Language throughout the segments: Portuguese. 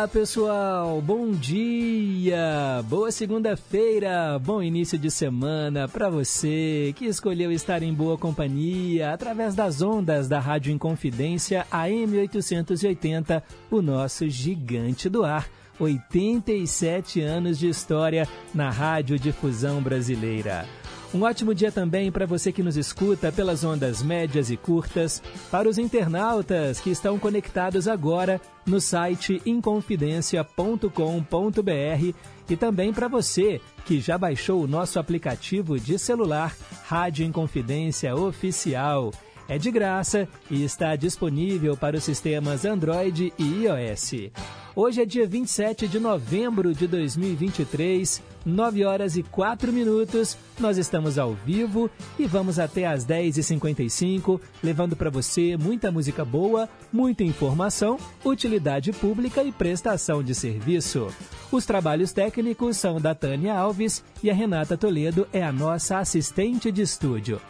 Diga lá, pessoal. Bom dia. Boa segunda-feira. Bom início de semana para você que escolheu estar em boa companhia através das ondas da Rádio Inconfidência AM 880, o nosso gigante do ar. 87 anos de história na Rádio Difusão Brasileira. Um ótimo dia também para você que nos escuta pelas ondas médias e curtas, para os internautas que estão conectados agora no site inconfidencia.com.br e também para você que já baixou o nosso aplicativo de celular Rádio Inconfidência Oficial. É de graça e está disponível para os sistemas Android e iOS. Hoje é dia 27 de novembro de 2023, 9 horas e 4 minutos. Nós estamos ao vivo e vamos até às 10h55, levando para você muita música boa, muita informação, utilidade pública e prestação de serviço. Os trabalhos técnicos são da Tânia Alves e a Renata Toledo é a nossa assistente de estúdio.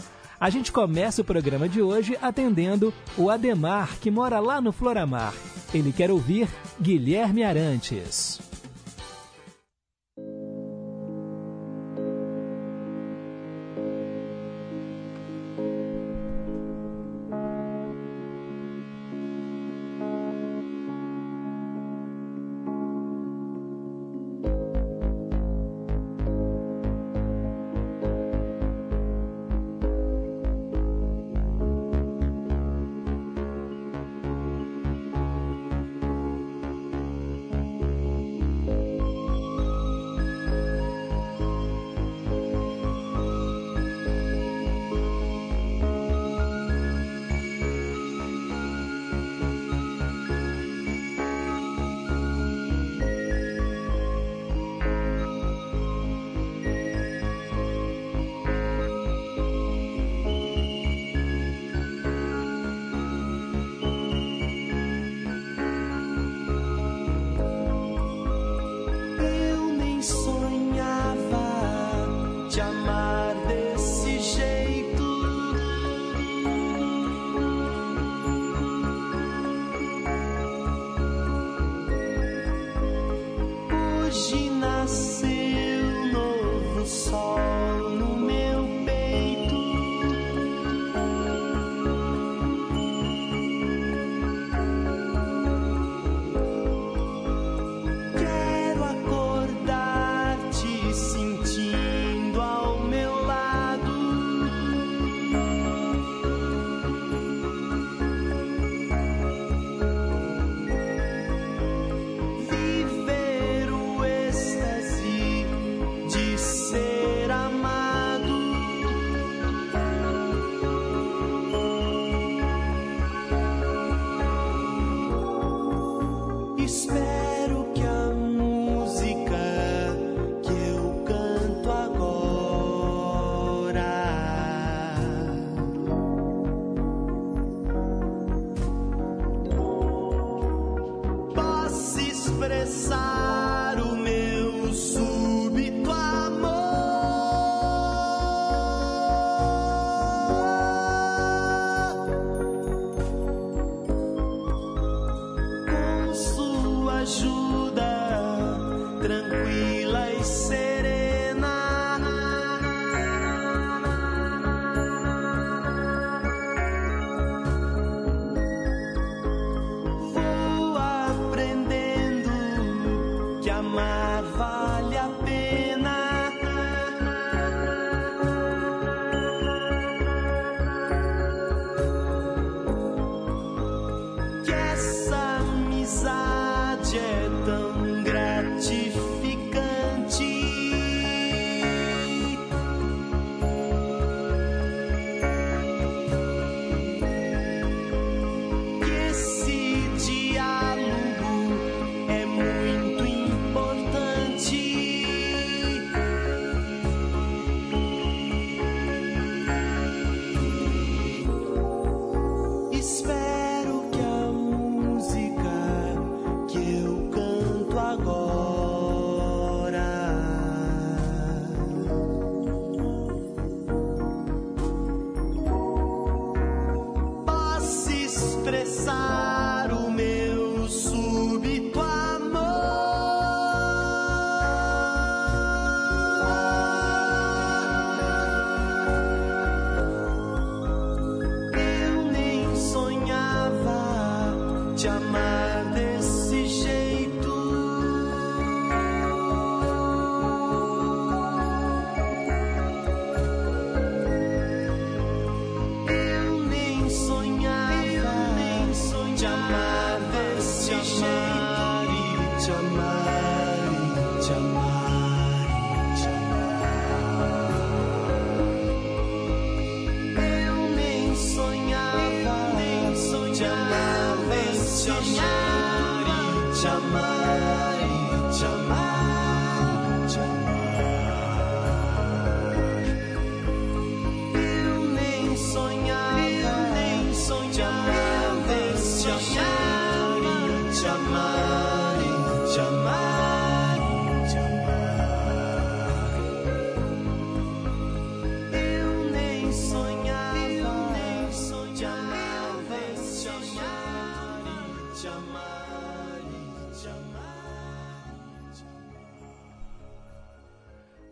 A gente começa o programa de hoje atendendo o Ademar, que mora lá no Floramar. Ele quer ouvir Guilherme Arantes.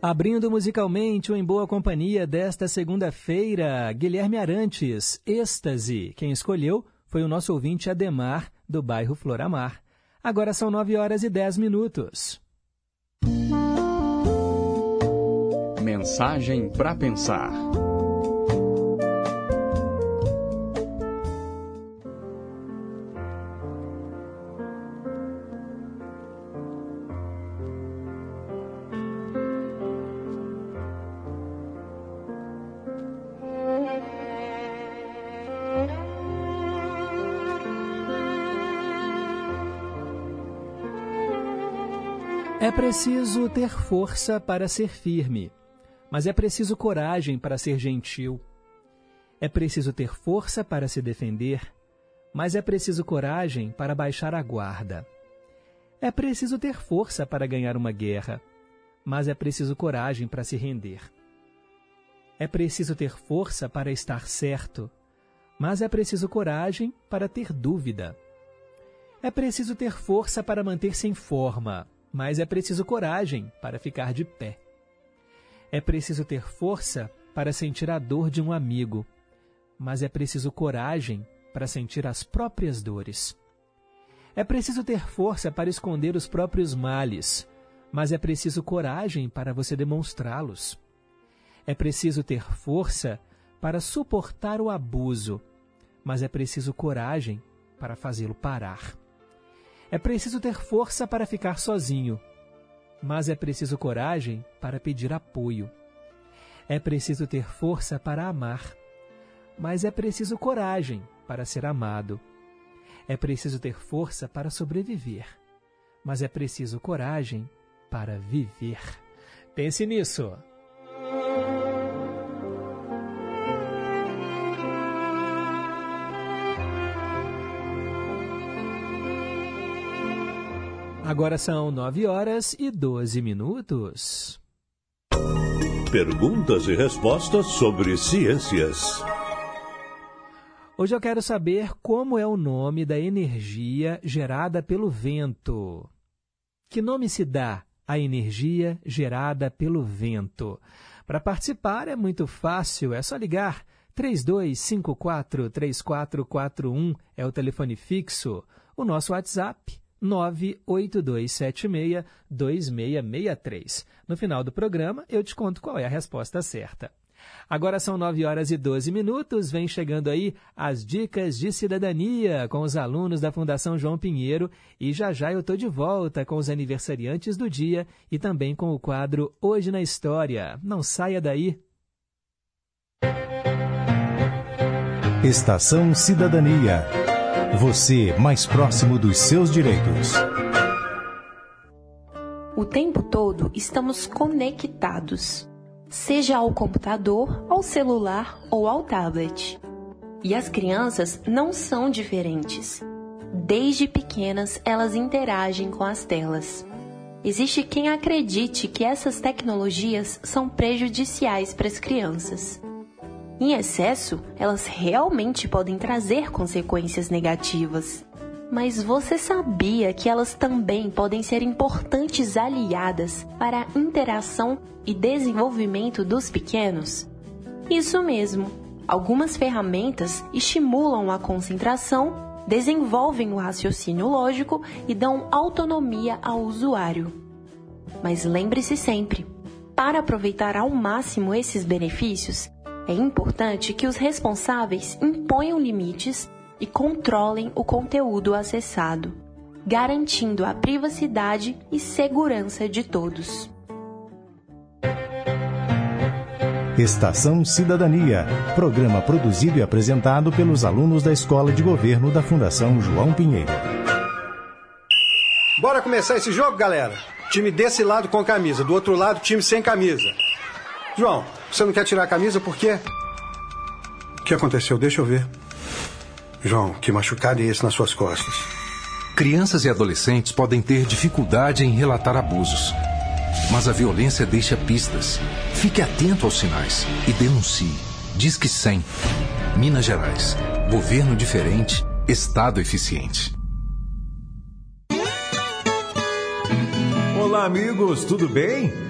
Abrindo musicalmente o Em Boa Companhia desta segunda-feira, Guilherme Arantes, Êxtase. Quem escolheu foi o nosso ouvinte Ademar, do bairro Floramar. Agora são 9 horas e 10 minutos. Mensagem para pensar. É preciso ter força para ser firme, mas é preciso coragem para ser gentil. É preciso ter força para se defender, mas é preciso coragem para baixar a guarda. É preciso ter força para ganhar uma guerra, mas é preciso coragem para se render. É preciso ter força para estar certo, mas é preciso coragem para ter dúvida. É preciso ter força para manter-se em forma, mas é preciso coragem para ficar de pé. É preciso ter força para sentir a dor de um amigo, mas é preciso coragem para sentir as próprias dores. É preciso ter força para esconder os próprios males, mas é preciso coragem para você demonstrá-los. É preciso ter força para suportar o abuso, mas é preciso coragem para fazê-lo parar. É preciso ter força para ficar sozinho, mas é preciso coragem para pedir apoio. É preciso ter força para amar, mas é preciso coragem para ser amado. É preciso ter força para sobreviver, mas é preciso coragem para viver. Pense nisso. Agora são 9 horas e 12 minutos. Perguntas e respostas sobre ciências. Hoje eu quero saber como é o nome da energia gerada pelo vento. Que nome se dá à energia gerada pelo vento? Para participar é muito fácil, é só ligar 3254 3441 é o telefone fixo. O nosso WhatsApp 982762663. No final do programa, eu te conto qual é a resposta certa. Agora são 9 horas e 12 minutos, vem chegando aí as dicas de cidadania com os alunos da Fundação João Pinheiro e já já eu estou de volta com os aniversariantes do dia e também com o quadro Hoje na História. Não saia daí! Estação Cidadania você mais próximo dos seus direitos. O tempo todo estamos conectados, seja ao computador, ao celular ou ao tablet. E as crianças não são diferentes. Desde pequenas, elas interagem com as telas. Existe quem acredite que essas tecnologias são prejudiciais para as crianças. Em excesso, elas realmente podem trazer consequências negativas. Mas você sabia que elas também podem ser importantes aliadas para a interação e desenvolvimento dos pequenos? Isso mesmo! Algumas ferramentas estimulam a concentração, desenvolvem o raciocínio lógico e dão autonomia ao usuário. Mas lembre-se sempre: para aproveitar ao máximo esses benefícios, é importante que os responsáveis imponham limites e controlem o conteúdo acessado. garantindo a privacidade e segurança de todos. Estação Cidadania, programa produzido e apresentado pelos alunos da Escola de Governo da Fundação João Pinheiro. Bora começar esse jogo, galera? Time desse lado com camisa, do outro lado, time sem camisa. João, você não quer tirar a camisa por quê? O que aconteceu? Deixa eu ver. João, que machucado é esse nas suas costas? Crianças e adolescentes podem ter dificuldade em relatar abusos. Mas a violência deixa pistas. Fique atento aos sinais e denuncie. Diz que 100. Minas Gerais. Governo diferente, Estado eficiente. Olá, amigos, tudo bem?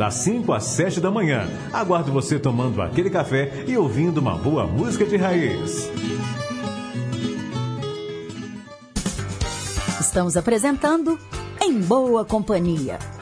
das 5 às 7 da manhã. Aguardo você tomando aquele café e ouvindo uma boa música de raiz. Estamos apresentando Em Boa Companhia.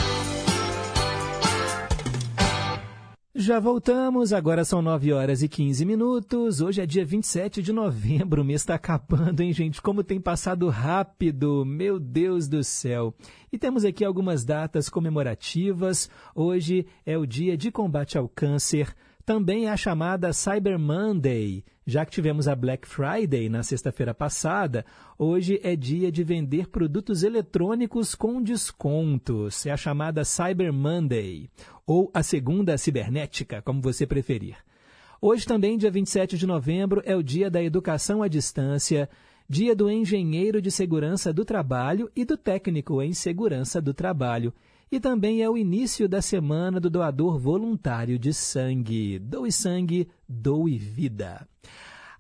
Já voltamos, agora são 9 horas e 15 minutos. Hoje é dia 27 de novembro, o mês está acabando, hein, gente? Como tem passado rápido, meu Deus do céu. E temos aqui algumas datas comemorativas. Hoje é o dia de combate ao câncer. Também é a chamada Cyber Monday. Já que tivemos a Black Friday na sexta-feira passada, hoje é dia de vender produtos eletrônicos com descontos. É a chamada Cyber Monday, ou a segunda cibernética, como você preferir. Hoje também, dia 27 de novembro, é o dia da educação à distância, dia do engenheiro de segurança do trabalho e do técnico em segurança do trabalho e também é o início da semana do doador voluntário de sangue. Doe sangue, doe vida.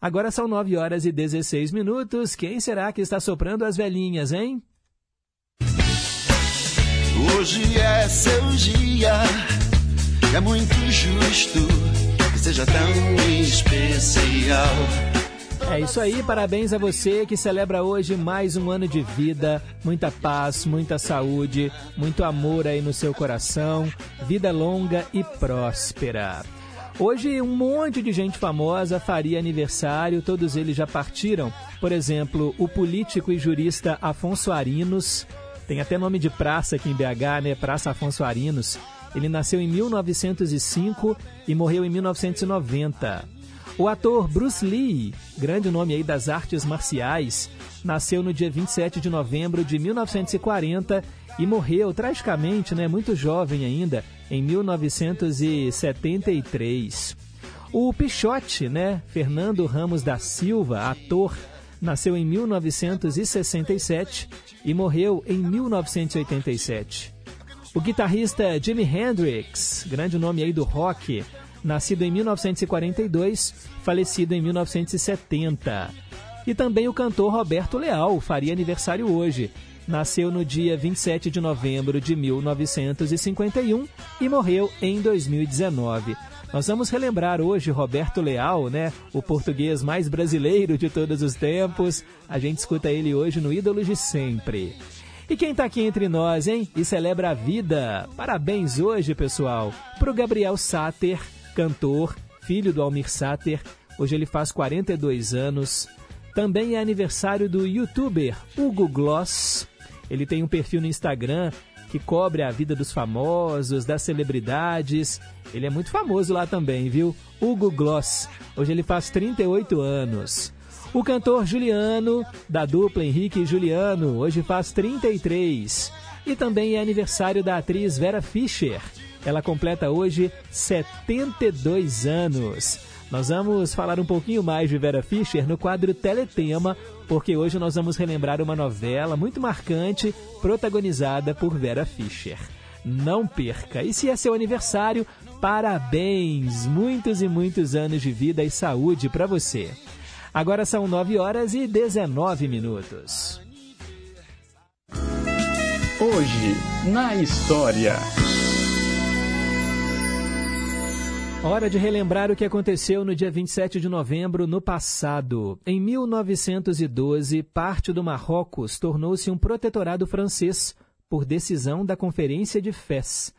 Agora são 9 horas e 16 minutos. Quem será que está soprando as velhinhas, hein? Hoje é seu dia, é muito justo que seja tão especial. É isso aí, parabéns a você que celebra hoje mais um ano de vida, muita paz, muita saúde, muito amor aí no seu coração, vida longa e próspera. Hoje um monte de gente famosa faria aniversário, todos eles já partiram. Por exemplo, o político e jurista Afonso Arinos, tem até nome de praça aqui em BH, né? Praça Afonso Arinos. Ele nasceu em 1905 e morreu em 1990. O ator Bruce Lee, grande nome aí das artes marciais, nasceu no dia 27 de novembro de 1940 e morreu tragicamente, né, muito jovem ainda, em 1973. O Pichote, né, Fernando Ramos da Silva, ator, nasceu em 1967 e morreu em 1987. O guitarrista Jimi Hendrix, grande nome aí do rock, nascido em 1942, falecido em 1970. E também o cantor Roberto Leal faria aniversário hoje. Nasceu no dia 27 de novembro de 1951 e morreu em 2019. Nós vamos relembrar hoje Roberto Leal, né? O português mais brasileiro de todos os tempos. A gente escuta ele hoje no Ídolos de Sempre. E quem está aqui entre nós, hein? E celebra a vida. Parabéns hoje, pessoal, para o Gabriel Sater, cantor, filho do Almir Sater. Hoje ele faz 42 anos. Também é aniversário do youtuber Hugo Gloss. Ele tem um perfil no Instagram que cobre a vida dos famosos, das celebridades. Ele é muito famoso lá também, viu? Hugo Gloss. Hoje ele faz 38 anos. O cantor Juliano, da dupla Henrique e Juliano, hoje faz 33. E também é aniversário da atriz Vera Fischer. Ela completa hoje 72 anos. Nós vamos falar um pouquinho mais de Vera Fischer no quadro Teletema, porque hoje nós vamos relembrar uma novela muito marcante protagonizada por Vera Fischer. Não perca! E se é seu aniversário, parabéns! Muitos e muitos anos de vida e saúde para você. Agora são 9 horas e 19 minutos. Hoje, na história. Hora de relembrar o que aconteceu no dia 27 de novembro no passado. Em 1912, parte do Marrocos tornou-se um protetorado francês por decisão da Conferência de Fez.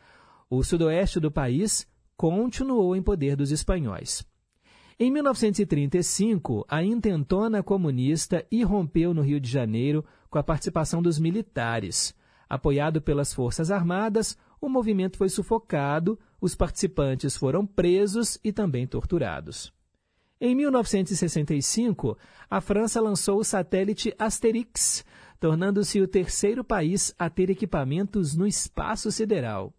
O sudoeste do país continuou em poder dos espanhóis. Em 1935, a intentona comunista irrompeu no Rio de Janeiro com a participação dos militares. Apoiado pelas Forças Armadas, o movimento foi sufocado, os participantes foram presos e também torturados. Em 1965, a França lançou o satélite Asterix, tornando-se o terceiro país a ter equipamentos no espaço sideral.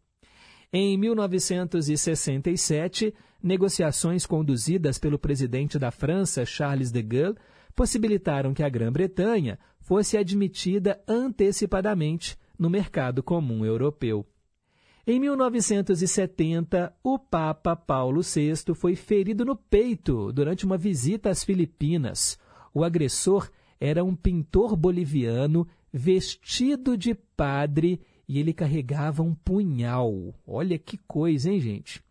Em 1967, negociações conduzidas pelo presidente da França, Charles de Gaulle, possibilitaram que a Grã-Bretanha fosse admitida antecipadamente no mercado comum europeu. Em 1970, o Papa Paulo VI foi ferido no peito durante uma visita às Filipinas. O agressor era um pintor boliviano vestido de padre e ele carregava um punhal. Olha que coisa, hein, gente?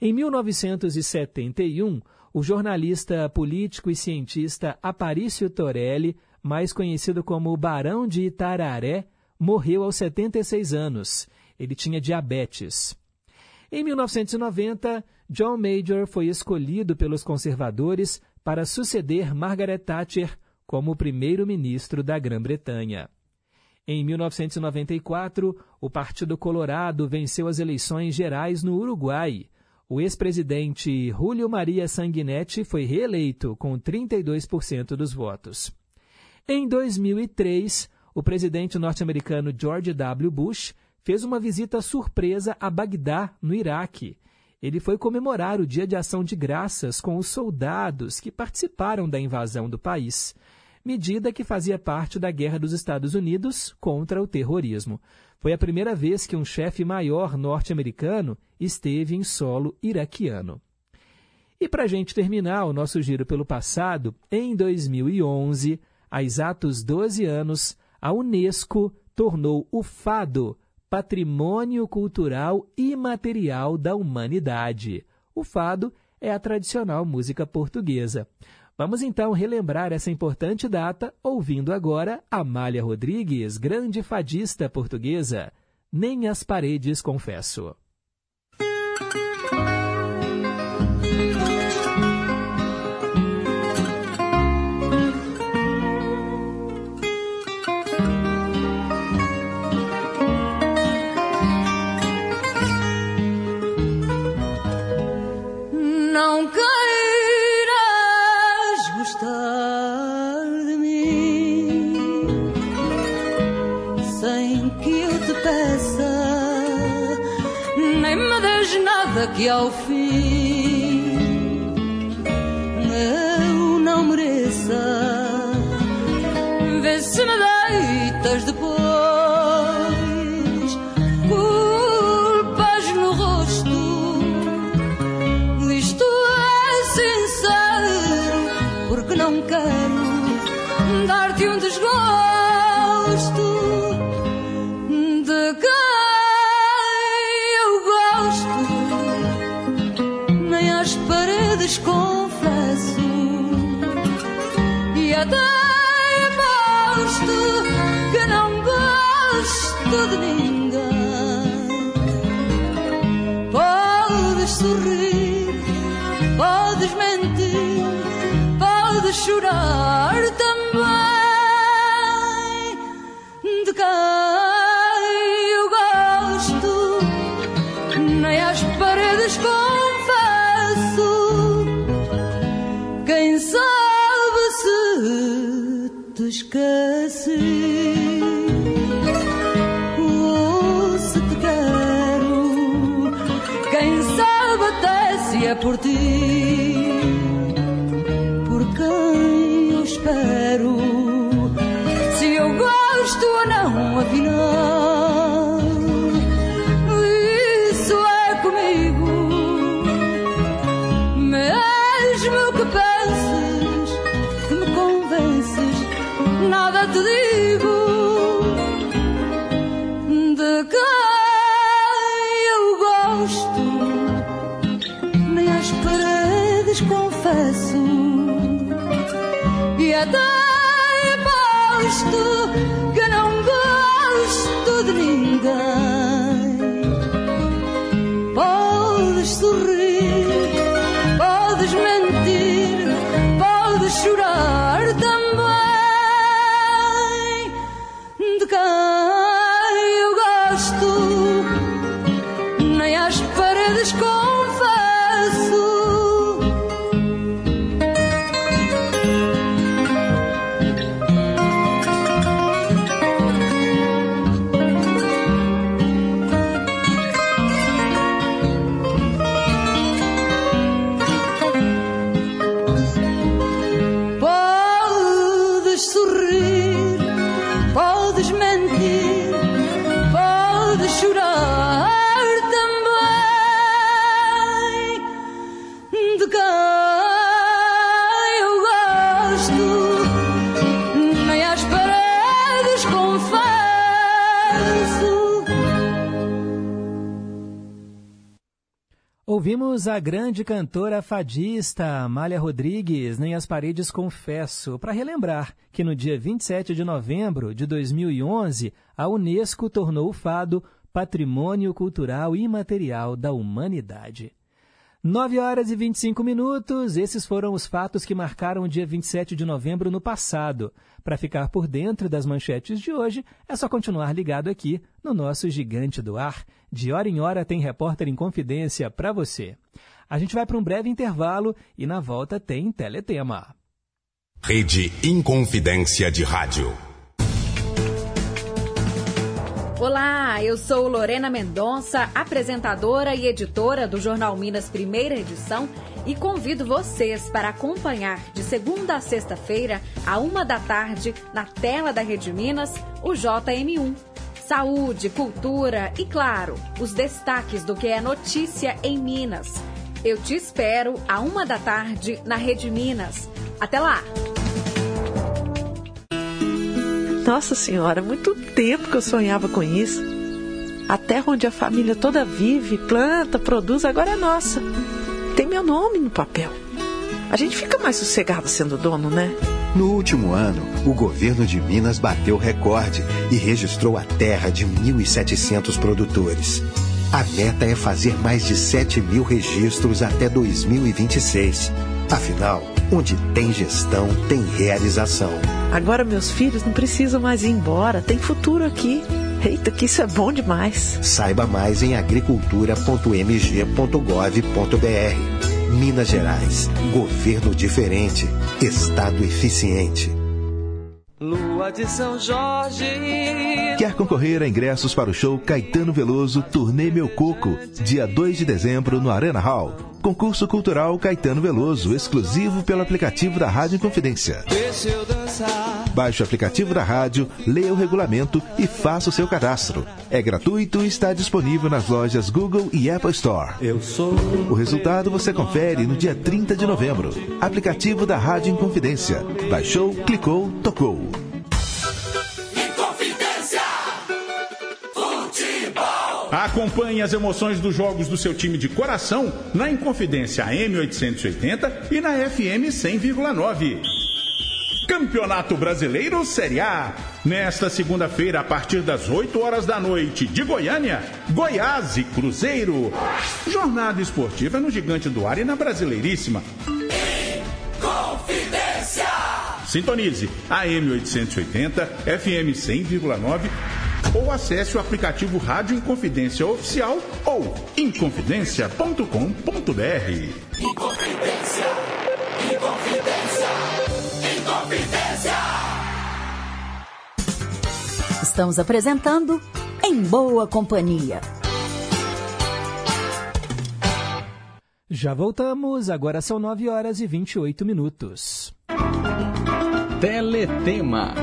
Em 1971, o jornalista político e cientista Aparício Torelli, mais conhecido como Barão de Itararé, morreu aos 76 anos. Ele tinha diabetes. Em 1990, John Major foi escolhido pelos conservadores para suceder Margaret Thatcher como primeiro-ministro da Grã-Bretanha. Em 1994, o Partido Colorado venceu as eleições gerais no Uruguai. O ex-presidente Julio Maria Sanguinetti foi reeleito com 32% dos votos. Em 2003, o presidente norte-americano George W. Bush fez uma visita surpresa a Bagdá, no Iraque. Ele foi comemorar o Dia de Ação de Graças com os soldados que participaram da invasão do país, medida que fazia parte da guerra dos Estados Unidos contra o terrorismo. Foi a primeira vez que um chefe maior norte-americano esteve em solo iraquiano. E para a gente terminar o nosso giro pelo passado, em 2011, há exatos 12 anos, a Unesco tornou o fado patrimônio cultural imaterial da humanidade. O fado é a tradicional música portuguesa. Vamos então relembrar essa importante data ouvindo agora Amália Rodrigues, grande fadista portuguesa. Nem as paredes confesso. Que ao se Ouvimos a grande cantora fadista Amália Rodrigues, Nem as Paredes Confesso, para relembrar que no dia 27 de novembro de 2011, a Unesco tornou o fado Patrimônio Cultural Imaterial da Humanidade. 9 horas e 25 minutos, esses foram os fatos que marcaram o dia 27 de novembro no passado. Para ficar por dentro das manchetes de hoje, é só continuar ligado aqui no nosso Gigante do Ar. De hora em hora tem repórter em confidência para você. A gente vai para um breve intervalo e na volta tem Teletema. Rede Inconfidência de Rádio. Olá, eu sou Lorena Mendonça, apresentadora e editora do Jornal Minas Primeira Edição e convido vocês para acompanhar de segunda a sexta-feira, a uma da tarde, na tela da Rede Minas, o JM1. Saúde, cultura e, claro, os destaques do que é notícia em Minas. Eu te espero a uma da tarde na Rede Minas. Até lá! Nossa Senhora, muito tempo que eu sonhava com isso. A terra onde a família toda vive, planta, produz, agora é nossa. Tem meu nome no papel. A gente fica mais sossegado sendo dono, né? No último ano, o governo de Minas bateu recorde e registrou a terra de 1.700 produtores. A meta é fazer mais de 7 mil registros até 2026. Afinal, onde tem gestão, tem realização. Agora meus filhos não precisam mais ir embora, tem futuro aqui. Eita, que isso é bom demais. Saiba mais em agricultura.mg.gov.br. Minas Gerais. Governo diferente. Estado eficiente. Lua de São Jorge. Quer concorrer a ingressos para o show Caetano Veloso Turnê Meu Coco, dia 2 de dezembro no Arena Hall? Concurso Cultural Caetano Veloso, exclusivo pelo aplicativo da Rádio Confidência. Baixe o aplicativo da rádio, leia o regulamento e faça o seu cadastro. É gratuito e está disponível nas lojas Google e Apple Store. Eu sou. O resultado você confere no dia 30 de novembro. Aplicativo da Rádio Inconfidência. Baixou, clicou, tocou. Acompanhe as emoções dos jogos do seu time de coração na Inconfidência M880 e na FM 100,9. Campeonato Brasileiro Série A. Nesta segunda-feira, a partir das 8 horas da noite, de Goiânia, Goiás e Cruzeiro. Jornada esportiva no Gigante do Ar e na Brasileiríssima. Confidência. Sintonize a M880, FM 100,9 ou acesse o aplicativo Rádio Inconfidência Oficial ou inconfidência.com.br. Inconfidência. Inconfidência. Inconfidência. Estamos apresentando Em Boa Companhia. Já voltamos, agora são 9 horas e 28 minutos. Teletema.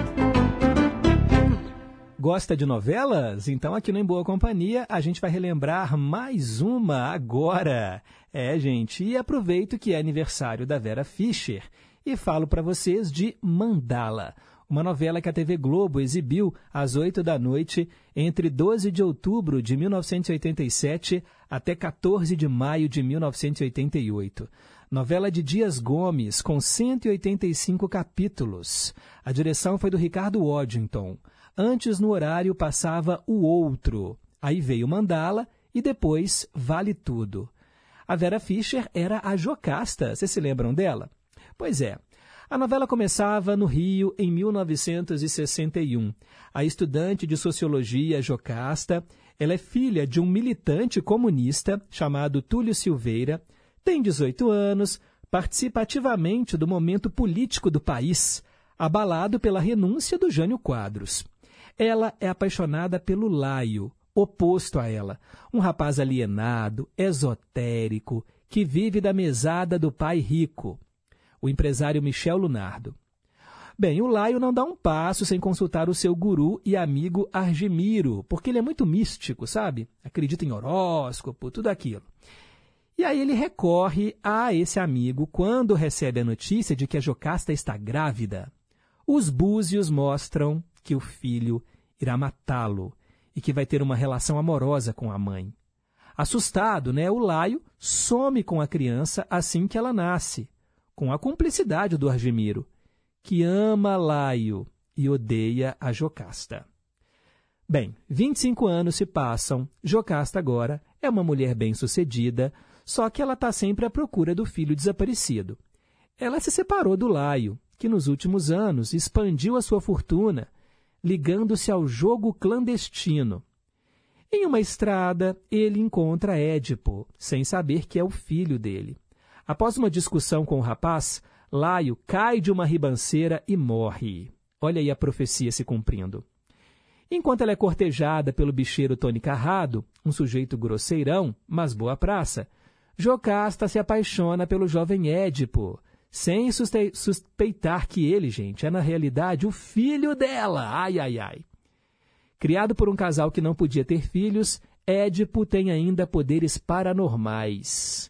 Gosta de novelas? Então aqui no Em Boa Companhia a gente vai relembrar mais uma agora. É, gente, e aproveito que é aniversário da Vera Fischer e falo para vocês de Mandala, uma novela que a TV Globo exibiu às 8 da noite entre 12 de outubro de 1987 até 14 de maio de 1988. Novela de Dias Gomes, com 185 capítulos. A direção foi do Ricardo Waddington. Antes, no horário, passava O Outro. Aí veio Mandala e depois Vale Tudo. A Vera Fischer era a Jocasta, vocês se lembram dela? Pois é, a novela começava no Rio em 1961. A estudante de sociologia Jocasta, ela é filha de um militante comunista chamado Túlio Silveira, tem 18 anos, participa ativamente do momento político do país, abalado pela renúncia do Jânio Quadros. Ela é apaixonada pelo Laio, oposto a ela, um rapaz alienado, esotérico, que vive da mesada do pai rico o empresário Michel Lunardo. Bem, o Laio não dá um passo sem consultar o seu guru e amigo Argemiro, porque ele é muito místico, sabe? Acredita em horóscopo, tudo aquilo. E aí ele recorre a esse amigo quando recebe a notícia de que a Jocasta está grávida. Os búzios mostram que o filho irá matá-lo e que vai ter uma relação amorosa com a mãe. Assustado, né, o Laio some com a criança assim que ela nasce com a cumplicidade do Argemiro, que ama Laio e odeia a Jocasta. Bem, 25 anos se passam, Jocasta agora é uma mulher bem-sucedida, só que ela está sempre à procura do filho desaparecido. Ela se separou do Laio, que nos últimos anos expandiu a sua fortuna, ligando-se ao jogo clandestino. Em uma estrada, ele encontra Édipo, sem saber que é o filho dele. Após uma discussão com o rapaz, Laio cai de uma ribanceira e morre. Olha aí a profecia se cumprindo. Enquanto ela é cortejada pelo bicheiro Tony Carrado, um sujeito grosseirão, mas boa praça, Jocasta se apaixona pelo jovem Édipo, sem suspeitar que ele, gente, é na realidade o filho dela. Ai, ai, ai. Criado por um casal que não podia ter filhos, Édipo tem ainda poderes paranormais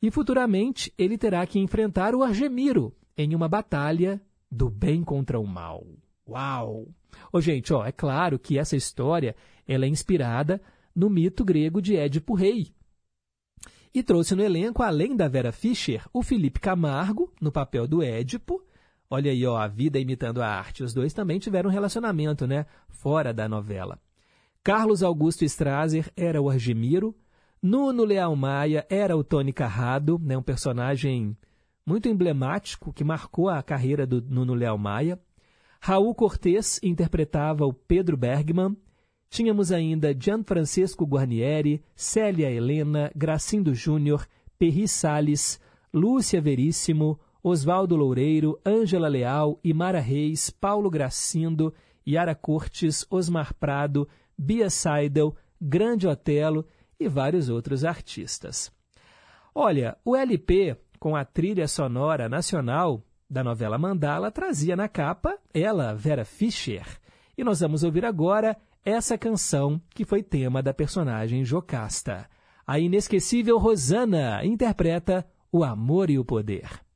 e futuramente ele terá que enfrentar o Argemiro em uma batalha do bem contra o mal. Uau! Ô, gente, ó, é claro que essa história ela é inspirada no mito grego de Édipo Rei. E trouxe no elenco, além da Vera Fischer, o Felipe Camargo, no papel do Édipo. Olha aí, ó, a vida imitando a arte. Os dois também tiveram um relacionamento, né? Fora da novela. Carlos Augusto Strasser era o Argemiro, Nuno Leal Maia era o Tony Carrado, né, um personagem muito emblemático que marcou a carreira do Nuno Leal Maia. Raul Cortez interpretava o Pedro Bergman. Tínhamos ainda Gianfrancesco Guarnieri, Célia Helena, Gracindo Júnior, Perri Salles, Lúcia Veríssimo, Oswaldo Loureiro, Ângela Leal, Imara Reis, Paulo Gracindo, Yara Cortes, Osmar Prado, Bia Seidel, Grande Otelo e vários outros artistas. Olha, o LP, com a trilha sonora nacional da novela Mandala, trazia na capa ela, Vera Fischer. E nós vamos ouvir agora essa canção que foi tema da personagem Jocasta. A inesquecível Rosana interpreta O Amor e o Poder.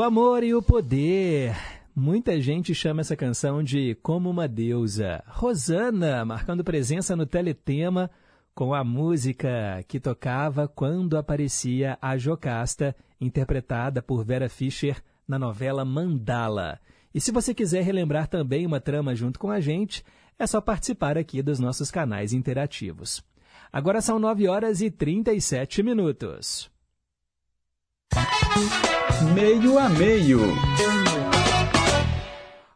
O amor e o poder. Muita gente chama essa canção de Como uma Deusa. Rosana, marcando presença no Teletema com a música que tocava quando aparecia a Jocasta, interpretada por Vera Fischer na novela Mandala. E se você quiser relembrar também uma trama junto com a gente, é só participar aqui dos nossos canais interativos. Agora são 9 horas e 37 minutos. Meio a meio.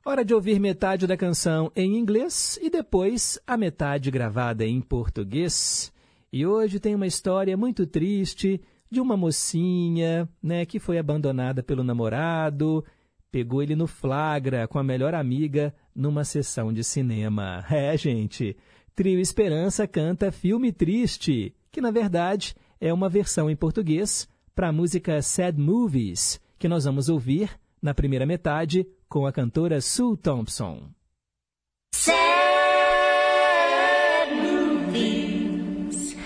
Hora de ouvir metade da canção em inglês e depois a metade gravada em português. E hoje tem uma história muito triste de uma mocinha, né, que foi abandonada pelo namorado, pegou ele no flagra com a melhor amiga numa sessão de cinema. É, gente. Trio Esperança canta Filme Triste, que na verdade é uma versão em português para a música Sad Movies, que nós vamos ouvir na primeira metade com a cantora Sue Thompson. Sad movies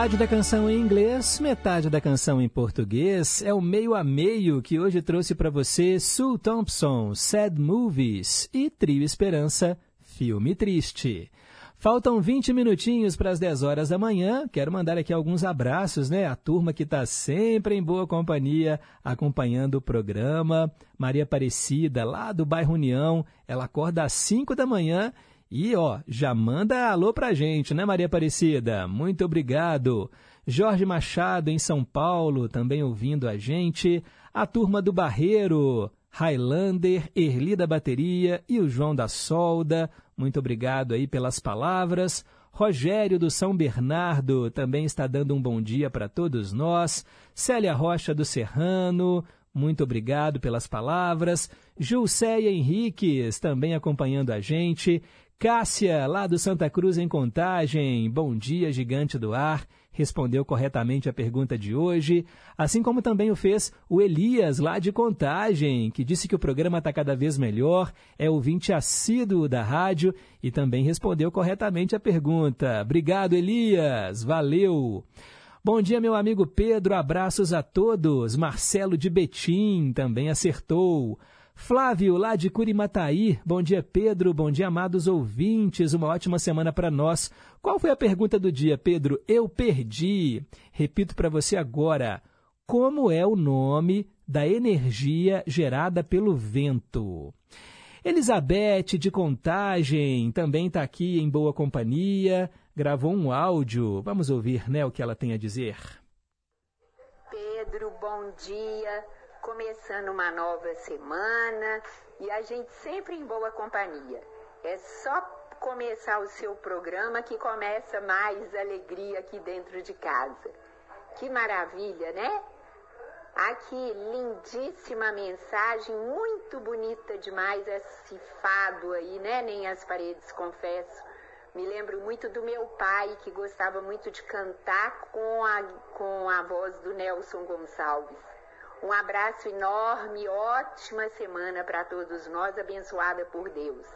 Metade da canção em inglês, metade da canção em português é o meio a meio que hoje trouxe para você Sue Thompson, Sad Movies e Trio Esperança, Filme Triste. Faltam 20 minutinhos para as 10 horas da manhã. Quero mandar aqui alguns abraços, né? A turma que está sempre em boa companhia, acompanhando o programa. Maria Aparecida, lá do bairro União, ela acorda às 5 da manhã e, ó, já manda alô pra gente, né, Maria Aparecida? Muito obrigado. Jorge Machado, em São Paulo, também ouvindo a gente. A turma do Barreiro, Highlander, Erli da Bateria e o João da Solda. Muito obrigado aí pelas palavras. Rogério do São Bernardo também está dando um bom dia para todos nós. Célia Rocha do Serrano, muito obrigado pelas palavras. Gilceia Henriques também acompanhando a gente. Cássia, lá do Santa Cruz em Contagem. Bom dia, gigante do ar respondeu corretamente a pergunta de hoje, assim como também o fez o Elias, lá de Contagem, que disse que o programa está cada vez melhor, é ouvinte assíduo da rádio e também respondeu corretamente a pergunta. Obrigado, Elias, valeu! Bom dia, meu amigo Pedro, abraços a todos. Marcelo de Betim também acertou. Flávio, lá de Curimataí. Bom dia, Pedro. Bom dia, amados ouvintes. Uma ótima semana para nós. Qual foi a pergunta do dia, Pedro? Eu perdi. Repito para você agora. Como é o nome da energia gerada pelo vento? Elizabeth de Contagem também está aqui em boa companhia. Gravou um áudio. Vamos ouvir né, o que ela tem a dizer. Pedro, bom dia começando uma nova semana e a gente sempre em boa companhia. É só começar o seu programa que começa mais alegria aqui dentro de casa. Que maravilha, né? Aqui, lindíssima mensagem, muito bonita demais esse fado aí, né? Nem as paredes, confesso. Me lembro muito do meu pai, que gostava muito de cantar com a, com a voz do Nelson Gonçalves. Um abraço enorme, ótima semana para todos nós, abençoada por Deus.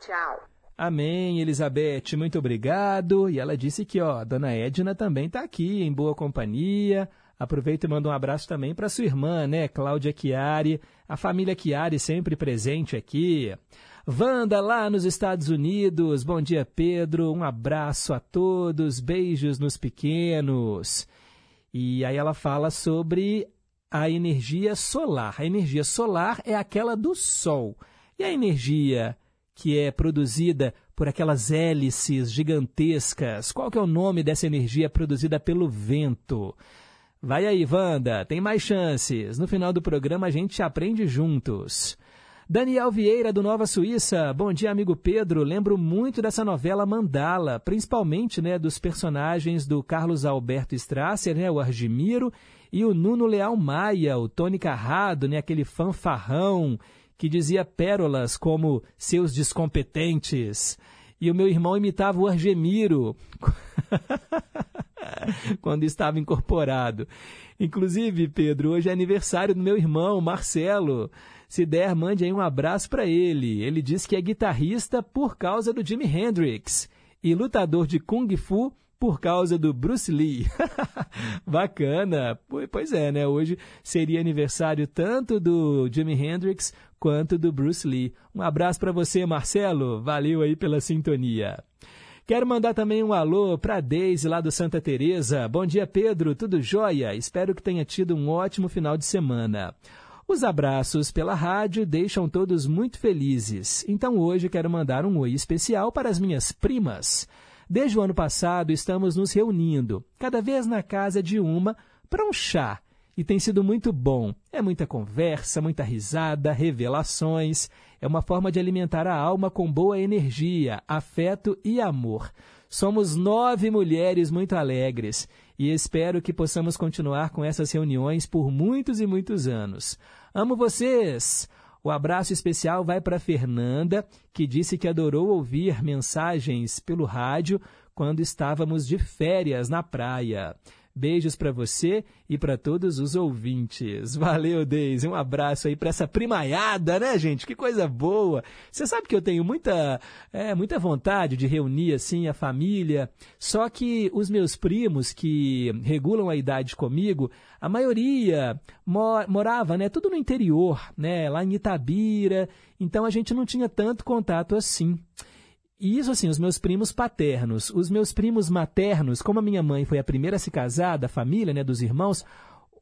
Tchau. Amém, Elizabeth, muito obrigado. E ela disse que, ó, a dona Edna também está aqui, em boa companhia. Aproveita e manda um abraço também para sua irmã, né, Cláudia Chiari, a família Chiari sempre presente aqui. Wanda, lá nos Estados Unidos. Bom dia, Pedro. Um abraço a todos, beijos nos pequenos. E aí ela fala sobre a energia solar. A energia solar é aquela do Sol. E a energia que é produzida por aquelas hélices gigantescas, qual que é o nome dessa energia produzida pelo vento? Vai aí, Wanda, tem mais chances. No final do programa a gente aprende juntos. Daniel Vieira, do Nova Suíça. Bom dia, amigo Pedro. Lembro muito dessa novela Mandala, principalmente né, dos personagens do Carlos Alberto Strasser, né, o Argimiro, e o Nuno Leal Maia, o Tony Carrado, né, aquele fanfarrão que dizia pérolas como seus descompetentes. E o meu irmão imitava o Argemiro quando estava incorporado. Inclusive, Pedro, hoje é aniversário do meu irmão, Marcelo. Se der, mande aí um abraço para ele. Ele diz que é guitarrista por causa do Jimi Hendrix e lutador de Kung Fu por causa do Bruce Lee. Bacana. Pois é, né? Hoje seria aniversário tanto do Jimi Hendrix quanto do Bruce Lee. Um abraço para você, Marcelo. Valeu aí pela sintonia. Quero mandar também um alô para Deise lá do Santa Teresa. Bom dia, Pedro. Tudo jóia? Espero que tenha tido um ótimo final de semana. Os abraços pela rádio deixam todos muito felizes. Então hoje quero mandar um oi especial para as minhas primas. Desde o ano passado estamos nos reunindo, cada vez na casa de uma, para um chá. E tem sido muito bom. É muita conversa, muita risada, revelações. É uma forma de alimentar a alma com boa energia, afeto e amor. Somos nove mulheres muito alegres e espero que possamos continuar com essas reuniões por muitos e muitos anos. Amo vocês! O abraço especial vai para Fernanda, que disse que adorou ouvir mensagens pelo rádio quando estávamos de férias na praia. Beijos para você e para todos os ouvintes. Valeu, Deise. Um abraço aí para essa primaiada, né, gente? Que coisa boa. Você sabe que eu tenho muita, é, muita vontade de reunir assim a família. Só que os meus primos que regulam a idade comigo, a maioria morava, né, tudo no interior, né, lá em Itabira. Então a gente não tinha tanto contato assim. E isso assim, os meus primos paternos. Os meus primos maternos, como a minha mãe foi a primeira a se casar da família, né, dos irmãos,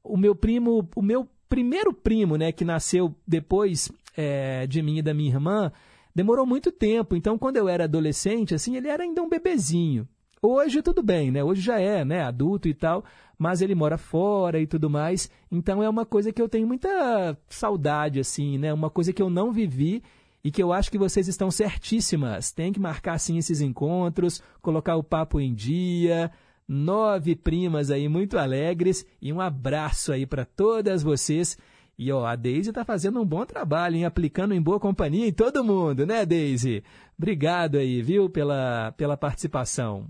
o meu primo, o meu primeiro primo, né, que nasceu depois é, de mim e da minha irmã, demorou muito tempo. Então, quando eu era adolescente, assim, ele era ainda um bebezinho. Hoje tudo bem, né? Hoje já é, né, adulto e tal, mas ele mora fora e tudo mais. Então é uma coisa que eu tenho muita saudade assim, né? Uma coisa que eu não vivi e que eu acho que vocês estão certíssimas. Tem que marcar assim esses encontros, colocar o papo em dia. Nove primas aí muito alegres e um abraço aí para todas vocês. E ó, a Daisy está fazendo um bom trabalho, hein? aplicando em boa companhia em todo mundo, né, Daisy? Obrigado aí, viu, pela, pela participação.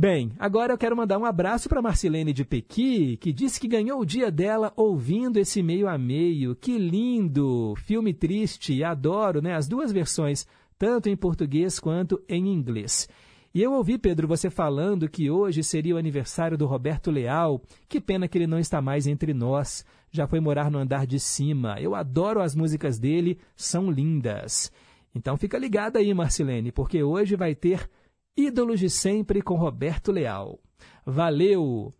Bem, agora eu quero mandar um abraço para Marcilene de Pequi, que disse que ganhou o dia dela ouvindo esse meio a meio. Que lindo! Filme triste, adoro, né? As duas versões, tanto em português quanto em inglês. E eu ouvi, Pedro, você falando que hoje seria o aniversário do Roberto Leal. Que pena que ele não está mais entre nós. Já foi morar no andar de cima. Eu adoro as músicas dele, são lindas. Então fica ligada aí, Marcilene, porque hoje vai ter Ídolos de Sempre com Roberto Leal. Valeu!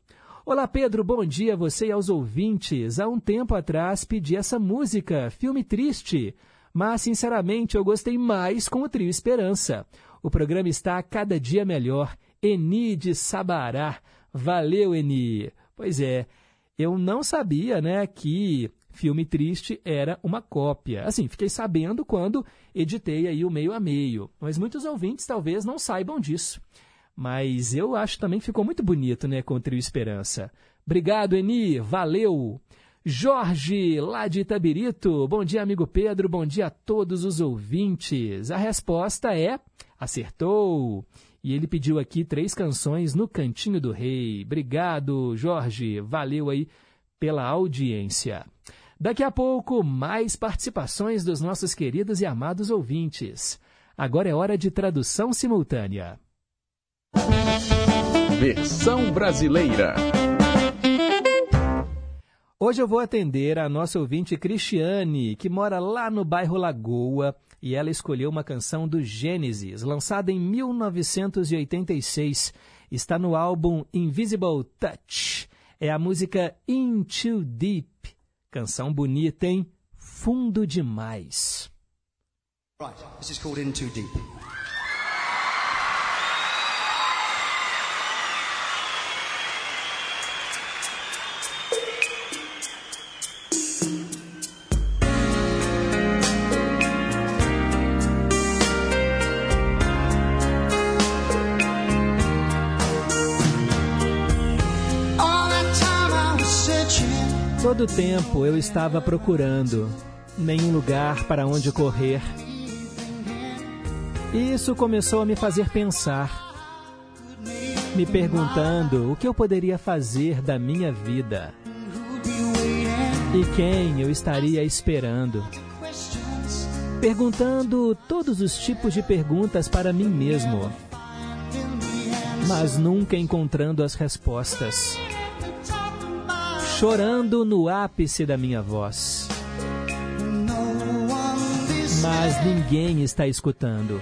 Olá, Pedro, bom dia a você e aos ouvintes. Há um tempo atrás pedi essa música, Filme Triste, mas sinceramente eu gostei mais com o Trio Esperança. O programa está a cada dia melhor. Eni de Sabará. Valeu, Eni. Pois é, eu não sabia, né, que Filme Triste era uma cópia. Assim, fiquei sabendo quando editei aí o meio a meio, mas muitos ouvintes talvez não saibam disso. Mas eu acho também que ficou muito bonito, né, com o Trio Esperança. Obrigado, Eni, valeu! Jorge, lá de Itabirito. Bom dia, amigo Pedro. Bom dia a todos os ouvintes. A resposta é: acertou. E ele pediu aqui três canções no Cantinho do Rei. Obrigado, Jorge. Valeu aí pela audiência. Daqui a pouco, mais participações dos nossos queridos e amados ouvintes. Agora é hora de tradução simultânea. Versão brasileira. Hoje eu vou atender a nossa ouvinte Cristiane, que mora lá no bairro Lagoa, e ela escolheu uma canção do Gênesis, lançada em 1986. Está no álbum Invisible Touch. É a música In Too Deep. Canção bonita, hein? Fundo demais. Right, this is called In Too Deep. Todo tempo eu estava procurando nenhum lugar para onde correr. E Isso começou a me fazer pensar, me perguntando o que eu poderia fazer da minha vida e quem eu estaria esperando. Perguntando todos os tipos de perguntas para mim mesmo, mas nunca encontrando as respostas chorando no ápice da minha voz. Mas ninguém está escutando.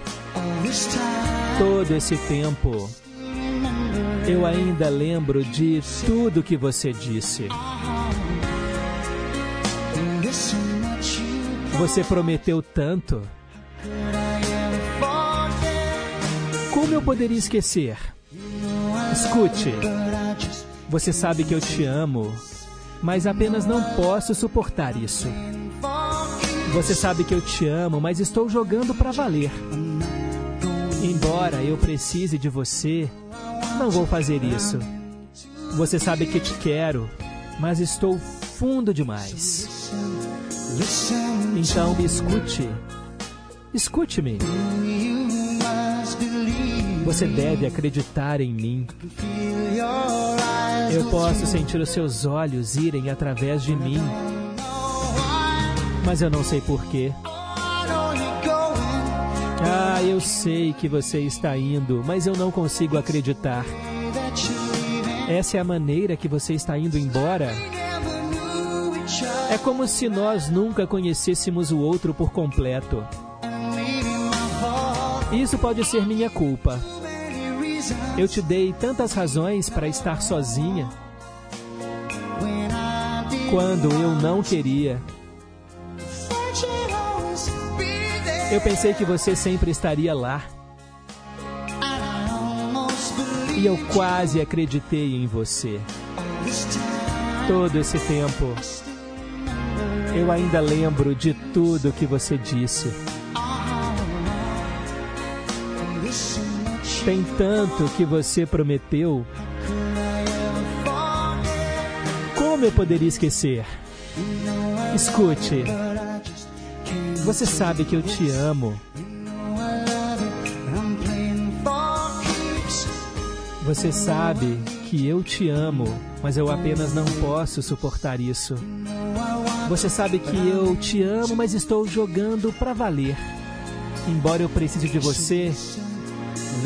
Todo esse tempo, eu ainda lembro de tudo que você disse. Você prometeu tanto. Como eu poderia esquecer? Escute. Você sabe que eu te amo, mas apenas não posso suportar isso. Você sabe que eu te amo, mas estou jogando para valer. Embora eu precise de você, não vou fazer isso. Você sabe que te quero, mas estou fundo demais. Então me escute. Escute-me. Você deve acreditar em mim. Eu posso sentir os seus olhos irem através de mim. Mas eu não sei porquê. Ah, eu sei que você está indo, mas eu não consigo acreditar. Essa é a maneira que você está indo embora? É como se nós nunca conhecêssemos o outro por completo. Isso pode ser minha culpa. Eu te dei tantas razões para estar sozinha quando eu não queria. Eu pensei que você sempre estaria lá. E eu quase acreditei em você. Todo esse tempo, eu ainda lembro de tudo que você disse. Tem tanto que você prometeu. Como eu poderia esquecer? Escute. Você sabe que eu te amo. Você sabe que eu te amo, mas eu apenas não posso suportar isso. Você sabe que eu te amo, mas estou jogando para valer. Embora eu precise de você,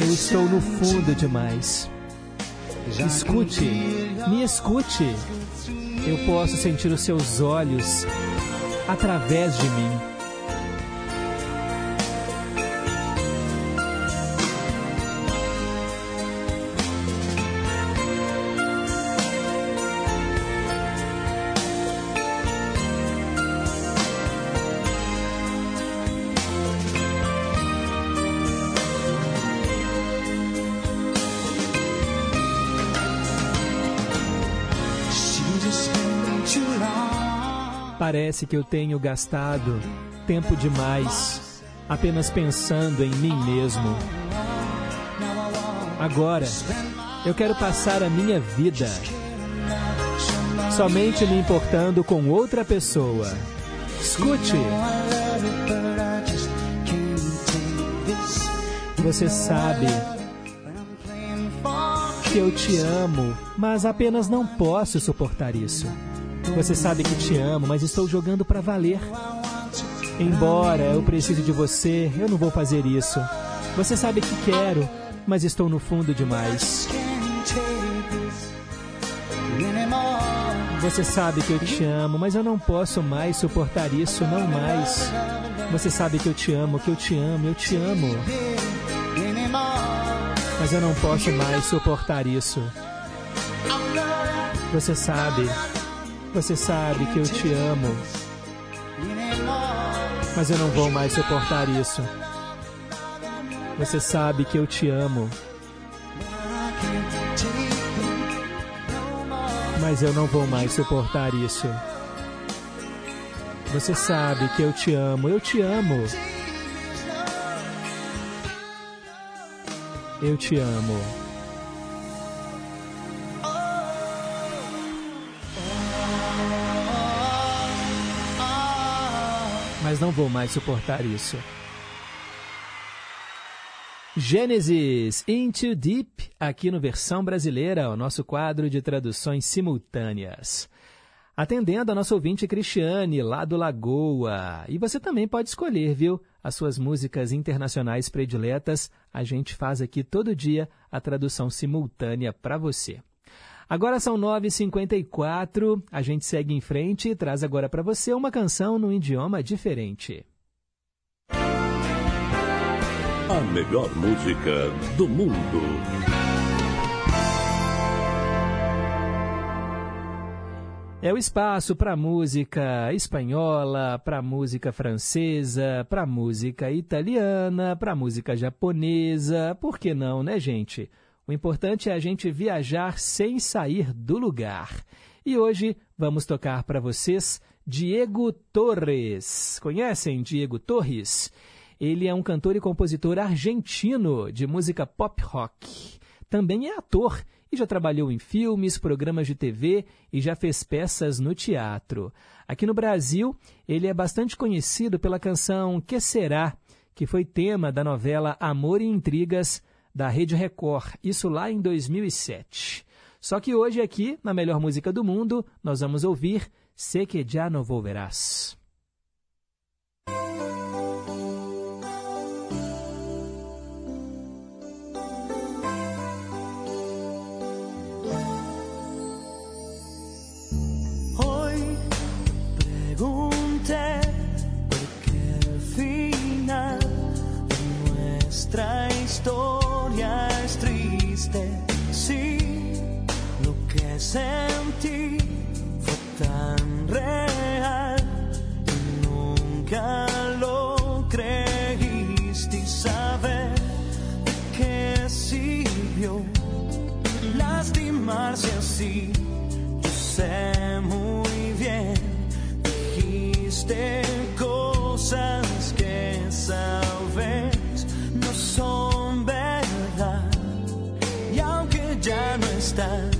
eu estou no fundo demais. Escute, me escute. Eu posso sentir os seus olhos através de mim. Parece que eu tenho gastado tempo demais apenas pensando em mim mesmo. Agora, eu quero passar a minha vida somente me importando com outra pessoa. Escute. Você sabe que eu te amo, mas apenas não posso suportar isso. Você sabe que te amo, mas estou jogando para valer. Embora eu precise de você, eu não vou fazer isso. Você sabe que quero, mas estou no fundo demais. Você sabe que eu te amo, mas eu não posso mais suportar isso, não mais. Você sabe que eu te amo, que eu te amo, eu te amo. Mas eu não posso mais suportar isso. Você sabe você sabe que eu te amo. Mas eu não vou mais suportar isso. Você sabe que eu te amo. Mas eu não vou mais suportar isso. Você sabe que eu te amo. Eu te amo. Eu te amo. Mas não vou mais suportar isso. Gênesis Into Deep, aqui no versão brasileira, o nosso quadro de traduções simultâneas. Atendendo a nossa ouvinte Cristiane, lá do Lagoa. E você também pode escolher, viu? As suas músicas internacionais prediletas. A gente faz aqui todo dia a tradução simultânea para você. Agora são 9h54, a gente segue em frente e traz agora para você uma canção num idioma diferente. A melhor música do mundo. É o espaço para música espanhola, para música francesa, para música italiana, para música japonesa, por que não, né, gente? O importante é a gente viajar sem sair do lugar. E hoje vamos tocar para vocês Diego Torres. Conhecem Diego Torres? Ele é um cantor e compositor argentino de música pop rock. Também é ator e já trabalhou em filmes, programas de TV e já fez peças no teatro. Aqui no Brasil, ele é bastante conhecido pela canção Que Será, que foi tema da novela Amor e Intrigas da Rede Record, isso lá em 2007. Só que hoje aqui, na melhor música do mundo, nós vamos ouvir Se que já não volverás. Hoy pregunté qué de historia es triste, sí, lo que sentí fue tan real, y nunca lo creíste y saber que sirvió lastimarse así. Yo sé muy bien, dijiste amistad.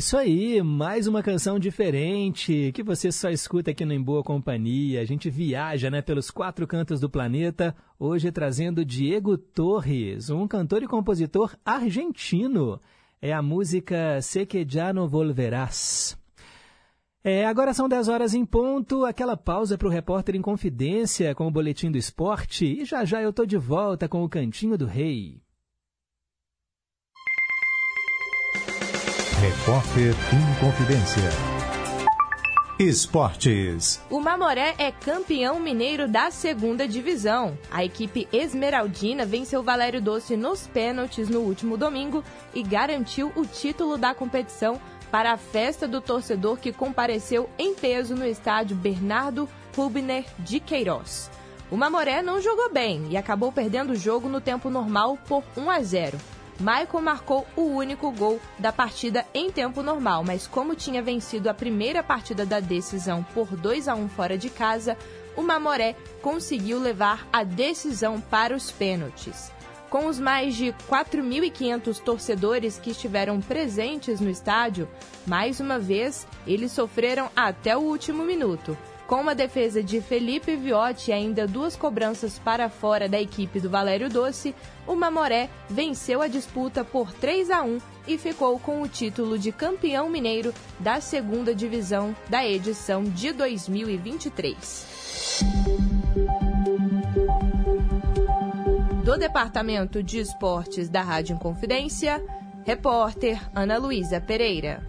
Isso aí, mais uma canção diferente que você só escuta aqui no Em Boa Companhia. A gente viaja né, pelos quatro cantos do planeta, hoje trazendo Diego Torres, um cantor e compositor argentino. É a música Se que já no volverás. É, agora são 10 horas em ponto, aquela pausa para o repórter em confidência com o Boletim do Esporte e já já eu tô de volta com o Cantinho do Rei. Repórter em Confidência. Esportes. O Mamoré é campeão mineiro da segunda divisão. A equipe esmeraldina venceu Valério Doce nos pênaltis no último domingo e garantiu o título da competição para a festa do torcedor que compareceu em peso no estádio Bernardo Rubner de Queiroz. O Mamoré não jogou bem e acabou perdendo o jogo no tempo normal por 1 a 0. Michael marcou o único gol da partida em tempo normal, mas como tinha vencido a primeira partida da decisão por 2 a 1 fora de casa, o Mamoré conseguiu levar a decisão para os pênaltis. Com os mais de 4.500 torcedores que estiveram presentes no estádio, mais uma vez eles sofreram até o último minuto. Com uma defesa de Felipe Viotti e ainda duas cobranças para fora da equipe do Valério Doce, o Mamoré venceu a disputa por 3 a 1 e ficou com o título de campeão mineiro da segunda divisão da edição de 2023. Do Departamento de Esportes da Rádio Inconfidência, repórter Ana Luísa Pereira.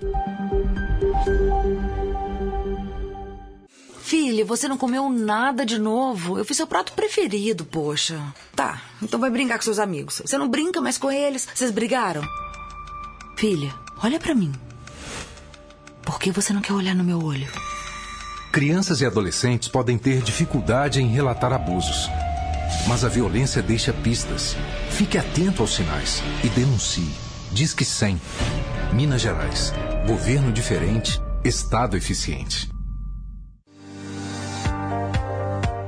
Filha, você não comeu nada de novo. Eu fiz seu prato preferido, poxa. Tá, então vai brincar com seus amigos. Você não brinca mais com eles? Vocês brigaram? Filha, olha para mim. Por que você não quer olhar no meu olho? Crianças e adolescentes podem ter dificuldade em relatar abusos. Mas a violência deixa pistas. Fique atento aos sinais e denuncie. Diz que 100. Minas Gerais. Governo diferente, Estado eficiente.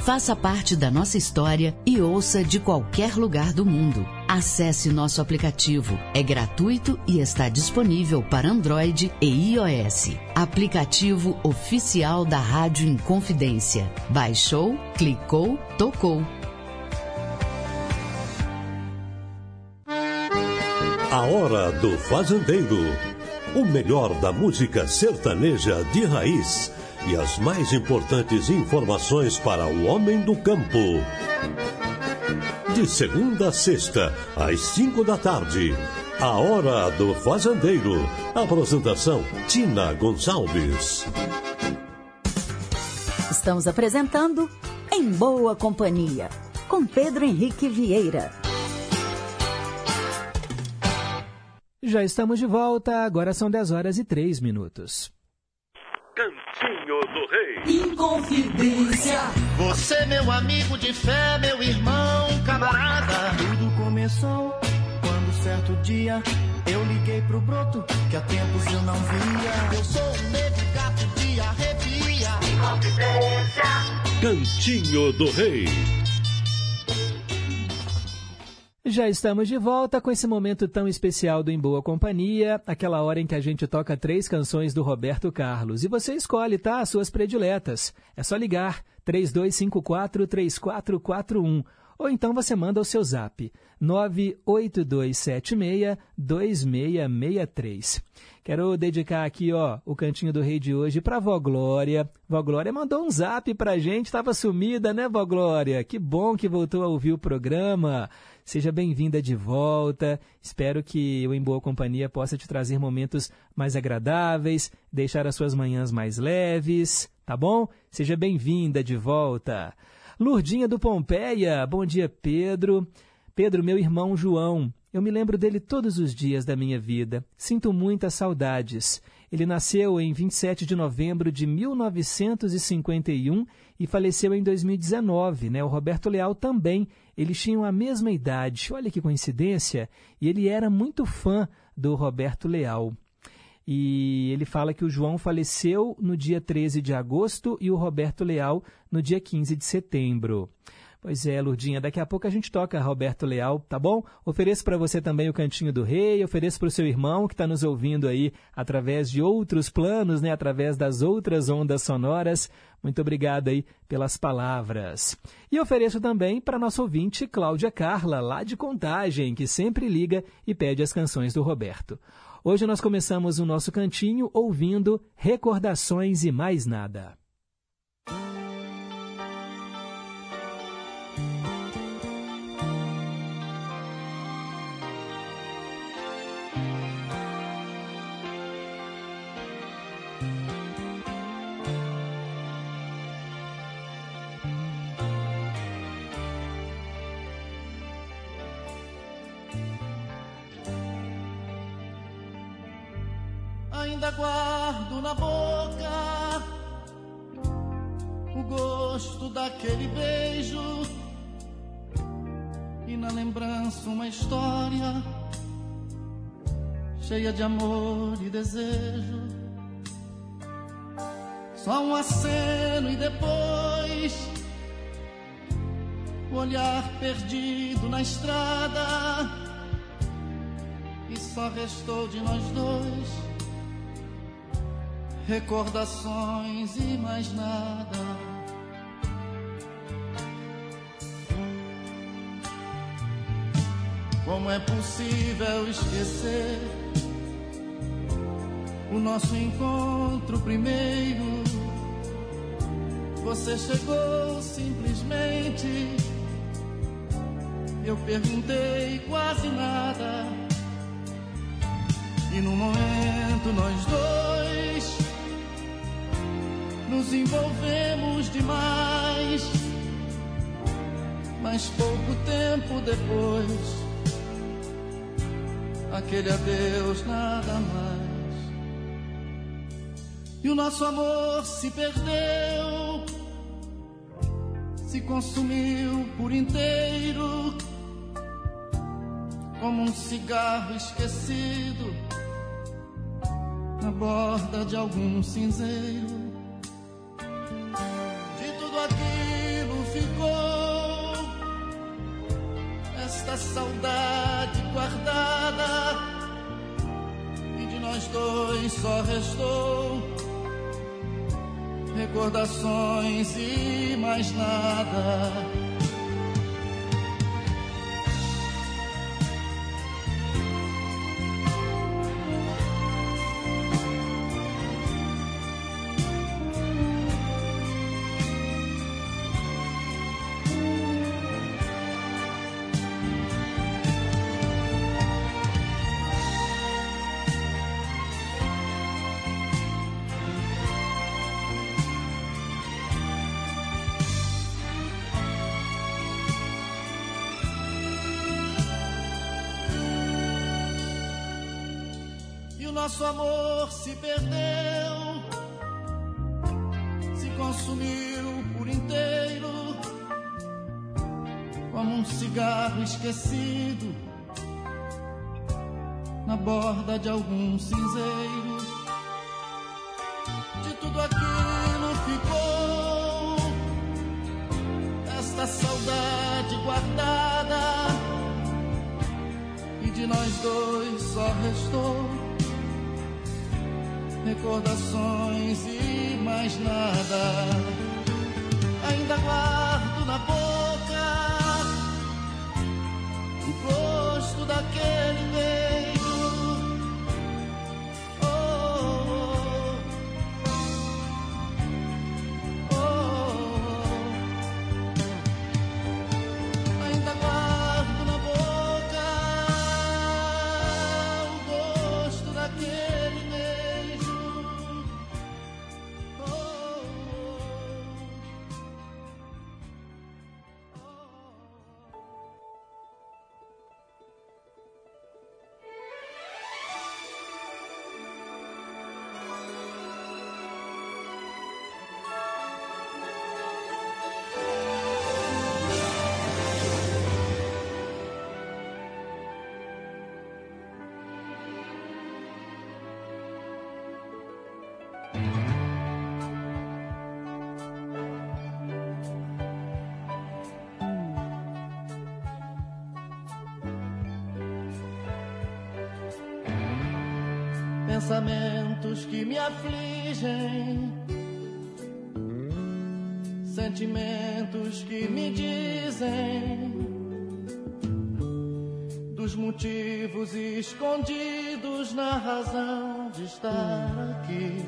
Faça parte da nossa história e ouça de qualquer lugar do mundo. Acesse nosso aplicativo. É gratuito e está disponível para Android e iOS. Aplicativo oficial da Rádio Inconfidência. Baixou, clicou, tocou. A Hora do Fazendeiro. O melhor da música sertaneja de raiz e as mais importantes informações para o homem do campo. De segunda a sexta, às cinco da tarde. A Hora do Fazendeiro. Apresentação: Tina Gonçalves. Estamos apresentando Em Boa Companhia, com Pedro Henrique Vieira. Já estamos de volta, agora são 10 horas e 3 minutos. Cantinho do Rei. Inconfidência. Você, meu amigo de fé, meu irmão, camarada. Tudo começou quando certo dia eu liguei pro broto que há tempos eu não via. Eu sou um negro gato de arrepia. Inconfidência. Cantinho do Rei. Já estamos de volta com esse momento tão especial do Em Boa Companhia, aquela hora em que a gente toca três canções do Roberto Carlos. E você escolhe, tá? As suas prediletas. É só ligar 3254-3441. Ou então você manda o seu zap 98276-2663. Quero dedicar aqui, ó, o cantinho do rei de hoje para Vó Glória. Vó Glória mandou um zap pra gente, estava sumida, né, Vó Glória? Que bom que voltou a ouvir o programa. Seja bem-vinda de volta. Espero que o Em Boa Companhia possa te trazer momentos mais agradáveis, deixar as suas manhãs mais leves, tá bom? Seja bem-vinda de volta. Lurdinha do Pompeia, bom dia, Pedro. Pedro, meu irmão João, eu me lembro dele todos os dias da minha vida. Sinto muitas saudades. Ele nasceu em 27 de novembro de 1951 e faleceu em 2019, né? O Roberto Leal também. Eles tinham a mesma idade. Olha que coincidência. E ele era muito fã do Roberto Leal. E ele fala que o João faleceu no dia 13 de agosto e o Roberto Leal no dia 15 de setembro. Pois é, Lurdinha, daqui a pouco a gente toca Roberto Leal, tá bom? Ofereço para você também o Cantinho do Rei, ofereço para o seu irmão que está nos ouvindo aí através de outros planos, né? Através das outras ondas sonoras. Muito obrigado aí pelas palavras. E ofereço também para nosso ouvinte Cláudia Carla, lá de Contagem, que sempre liga e pede as canções do Roberto. Hoje nós começamos o nosso cantinho ouvindo Recordações e Mais Nada. Ainda guardo na boca o gosto daquele beijo e na lembrança uma história cheia de amor e desejo. Só um aceno e depois o olhar perdido na estrada e só restou de nós dois recordações e mais nada. Como é possível esquecer o nosso encontro primeiro? Você chegou simplesmente. Eu perguntei quase nada. E no momento nós dois nos envolvemos demais. Mas pouco tempo depois aquele adeus nada mais. E o nosso amor se perdeu, se consumiu por inteiro, como um cigarro esquecido na borda de algum cinzeiro. Saudade guardada e de nós dois só restou recordações e mais nada. Nosso amor se perdeu, se consumiu por inteiro, como um cigarro esquecido na borda de algum cinzeiro. De tudo aquilo ficou esta saudade guardada e de nós dois só restou recordações e mais nada. Ainda guardo Pensamentos que me afligem, sentimentos que me dizem dos motivos escondidos na razão de estar aqui.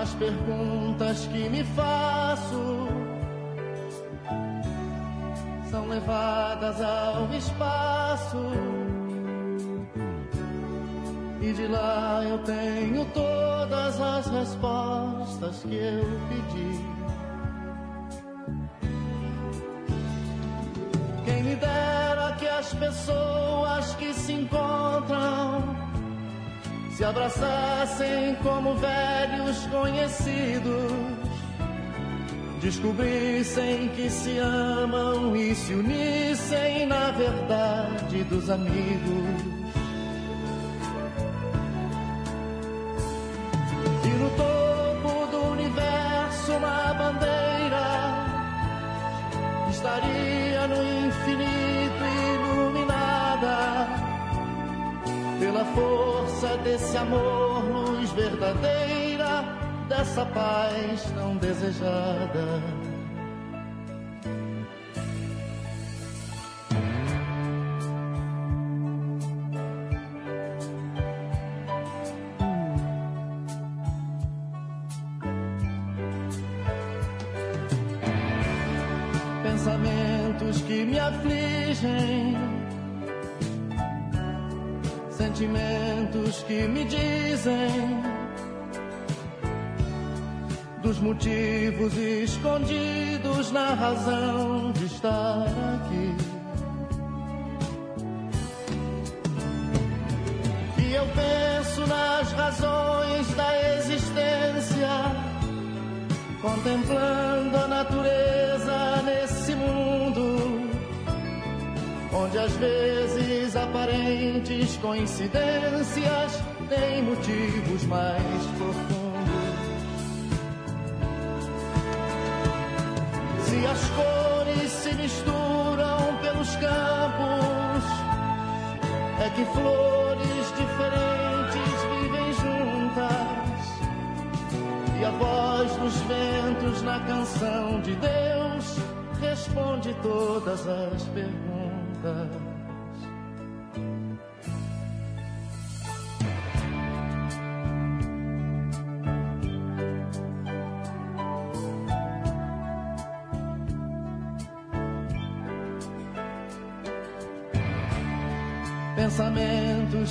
As perguntas que me faço são levadas ao espaço. E de lá eu tenho todas as respostas que eu pedi. Quem me dera que as pessoas que se encontram se abraçassem como velhos conhecidos, descobrissem que se amam e se unissem na verdade dos amigos. E no topo do universo uma bandeira estaria no infinito iluminada pela força desse amor, luz verdadeira, dessa paz tão desejada.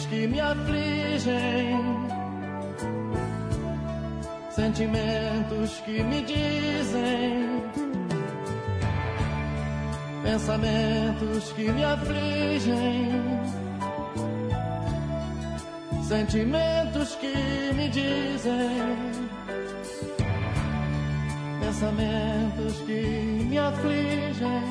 Pensamentos que me afligem, sentimentos que me dizem pensamentos que me afligem, sentimentos que me dizem, pensamentos que me afligem,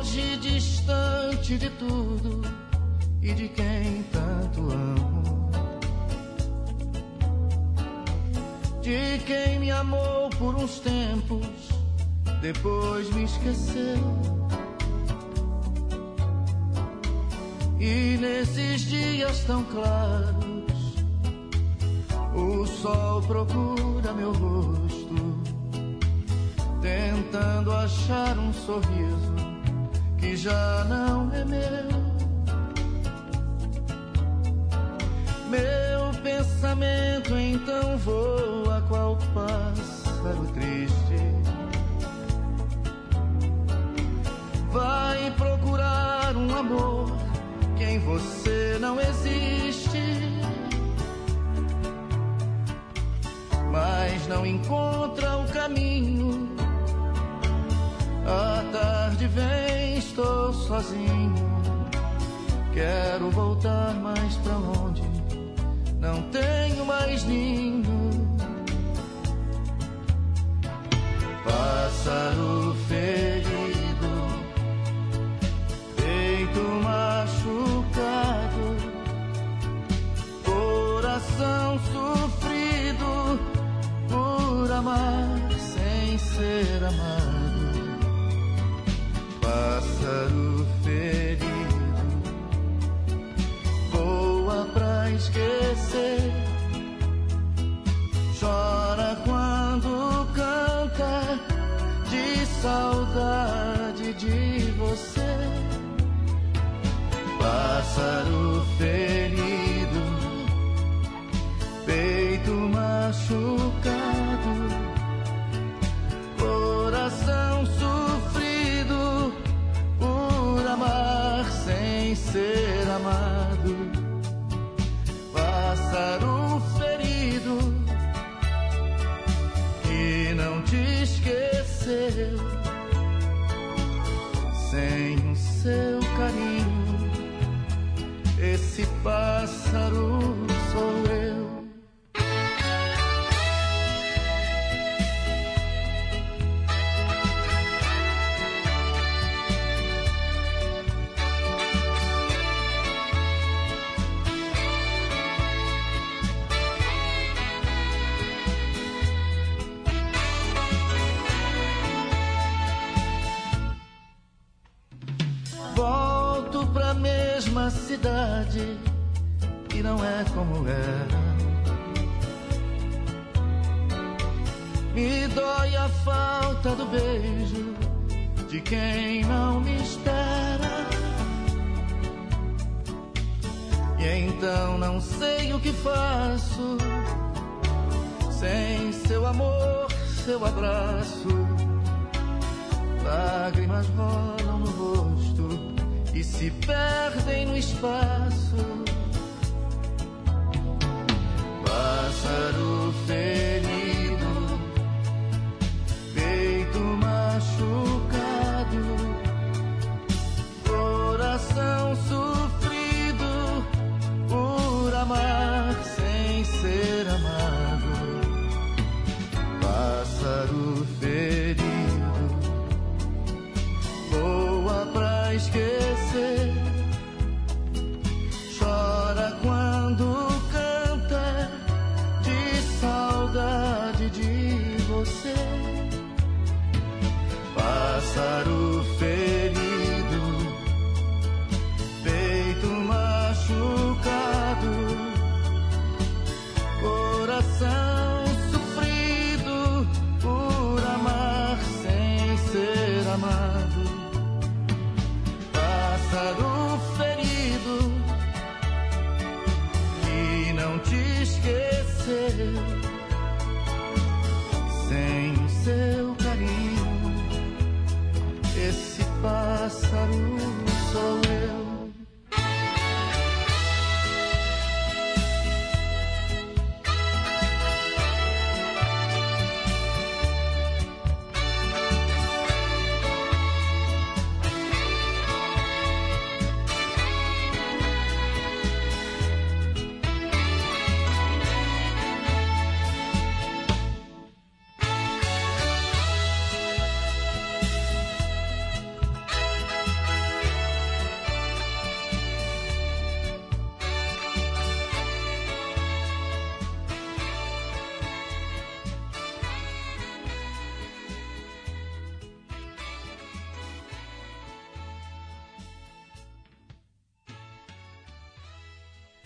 Hoje distante de tudo e de quem tanto amo. De quem me amou por uns tempos, depois me esqueceu. E nesses dias tão claros, o sol procura meu rosto, tentando achar um sorriso que já não é meu. Meu pensamento então voa qual pássaro triste. Vai procurar um amor que em você não existe. Mas não encontra o caminho. A tarde vem, estou sozinho. Quero voltar mais pra onde não tenho mais ninho. Pássaro ferido, peito machucado, coração sofrido por amar sem ser amado pássaro ferido voa pra esquecer, chora quando canta de saudade de você. Pássaro ferido, peito machucado. ser amado. Pássaro ferido que não te esqueceu. Sem o seu carinho, esse pássaro sou eu. Quem não me espera. E então não sei o que faço sem seu amor, seu abraço. Lágrimas rolam no rosto e se perdem no espaço. Pássaro ferido,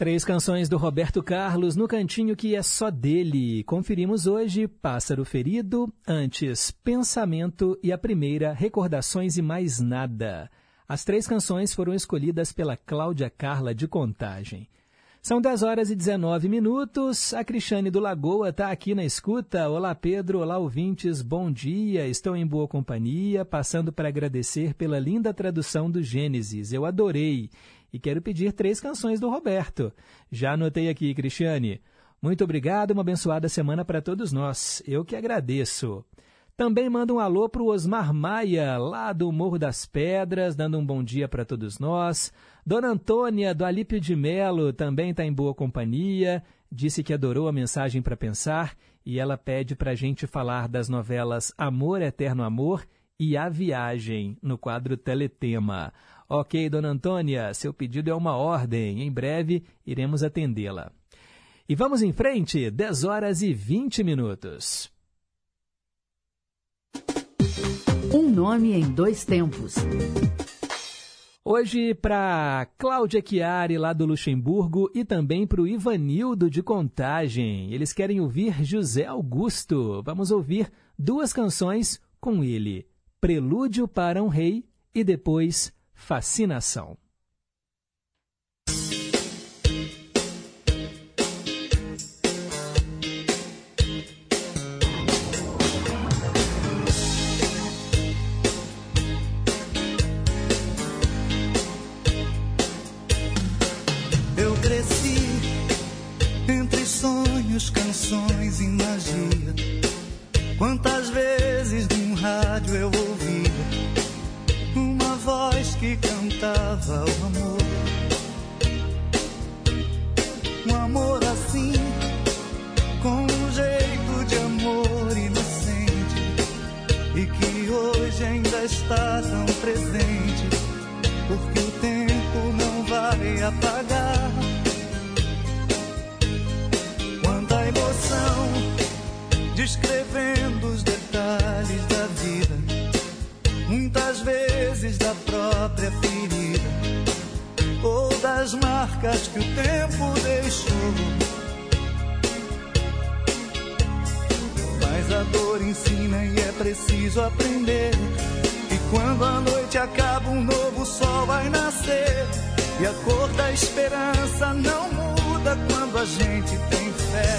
Três canções do Roberto Carlos no cantinho que é só dele. Conferimos hoje Pássaro Ferido, antes Pensamento e a primeira Recordações e Mais Nada. As três canções foram escolhidas pela Cláudia Carla de Contagem. São 10 horas e 19 minutos. A Cristiane do Lagoa está aqui na escuta. Olá, Pedro. Olá, ouvintes. Bom dia. Estou em boa companhia, passando para agradecer pela linda tradução do Gênesis. Eu adorei. E quero pedir três canções do Roberto. Já anotei aqui, Cristiane. Muito obrigado, uma abençoada semana para todos nós. Eu que agradeço. Também manda um alô para o Osmar Maia, lá do Morro das Pedras, dando um bom dia para todos nós. Dona Antônia, do Alípio de Melo, também está em boa companhia. Disse que adorou a mensagem para pensar e ela pede para a gente falar das novelas Amor, Eterno Amor e A Viagem, no quadro Teletema. Ok, Dona Antônia, seu pedido é uma ordem. Em breve iremos atendê-la. E vamos em frente, 10 horas e 20 minutos. Um nome em dois tempos. Hoje para Cláudia Chiari, lá do Luxemburgo, e também para o Ivanildo de Contagem. Eles querem ouvir José Augusto. Vamos ouvir duas canções com ele: Prelúdio para um Rei e depois Fascinação. Eu cresci entre sonhos, canções e magia. Quantas vezes num rádio eu voz que cantava o amor. Um amor assim, com um jeito de amor inocente, e que hoje ainda está tão presente, porque o tempo não vai apagar. Quanta emoção, descrevendo das marcas que o tempo deixou. Mas a dor ensina e é preciso aprender. E quando a noite acaba, um novo sol vai nascer. E a cor da esperança não muda quando a gente tem fé.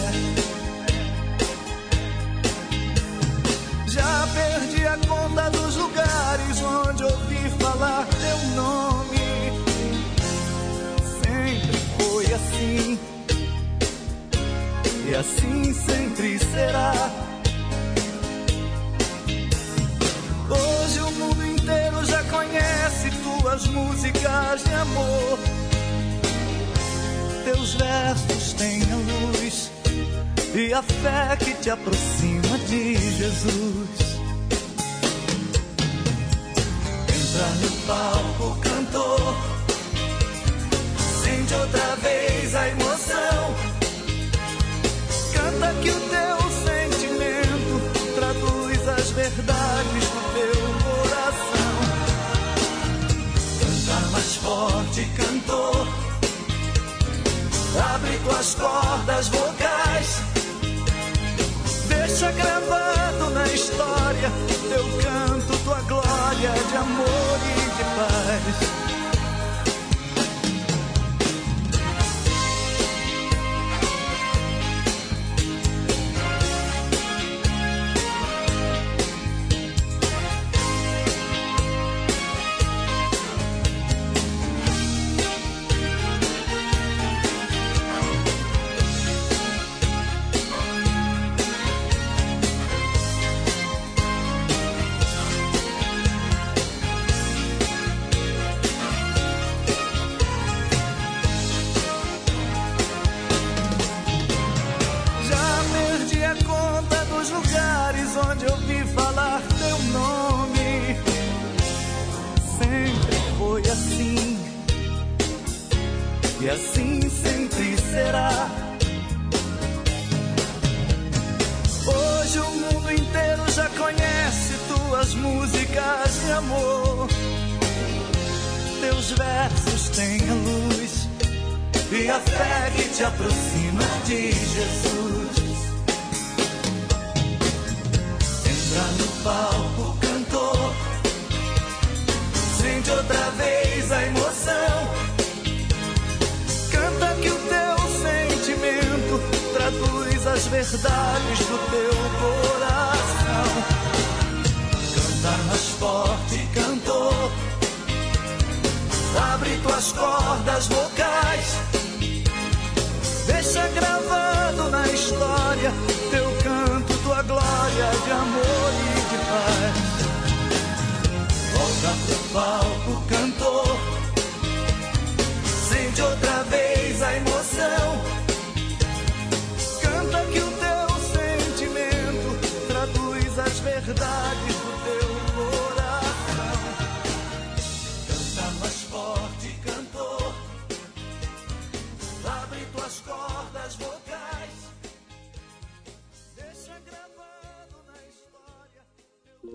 Já perdi a conta dos lugares onde ouvi falar teu nome. Assim, e assim sempre será. Hoje o mundo inteiro já conhece tuas músicas de amor. Teus versos têm a luz e a fé que te aproxima de Jesus. Entra no palco, cantor, sente outra vez a emoção. Canta que o teu sentimento traduz as verdades do teu coração. Canta mais forte, cantor. Abre tuas cordas vocais. Deixa gravado na história teu canto, tua glória de amor e de paz. As verdades do teu coração. Canta mais forte, cantor. Abre tuas cordas vocais. Deixa gravado na história teu canto, tua glória de amor e de paz. Volta pro palco,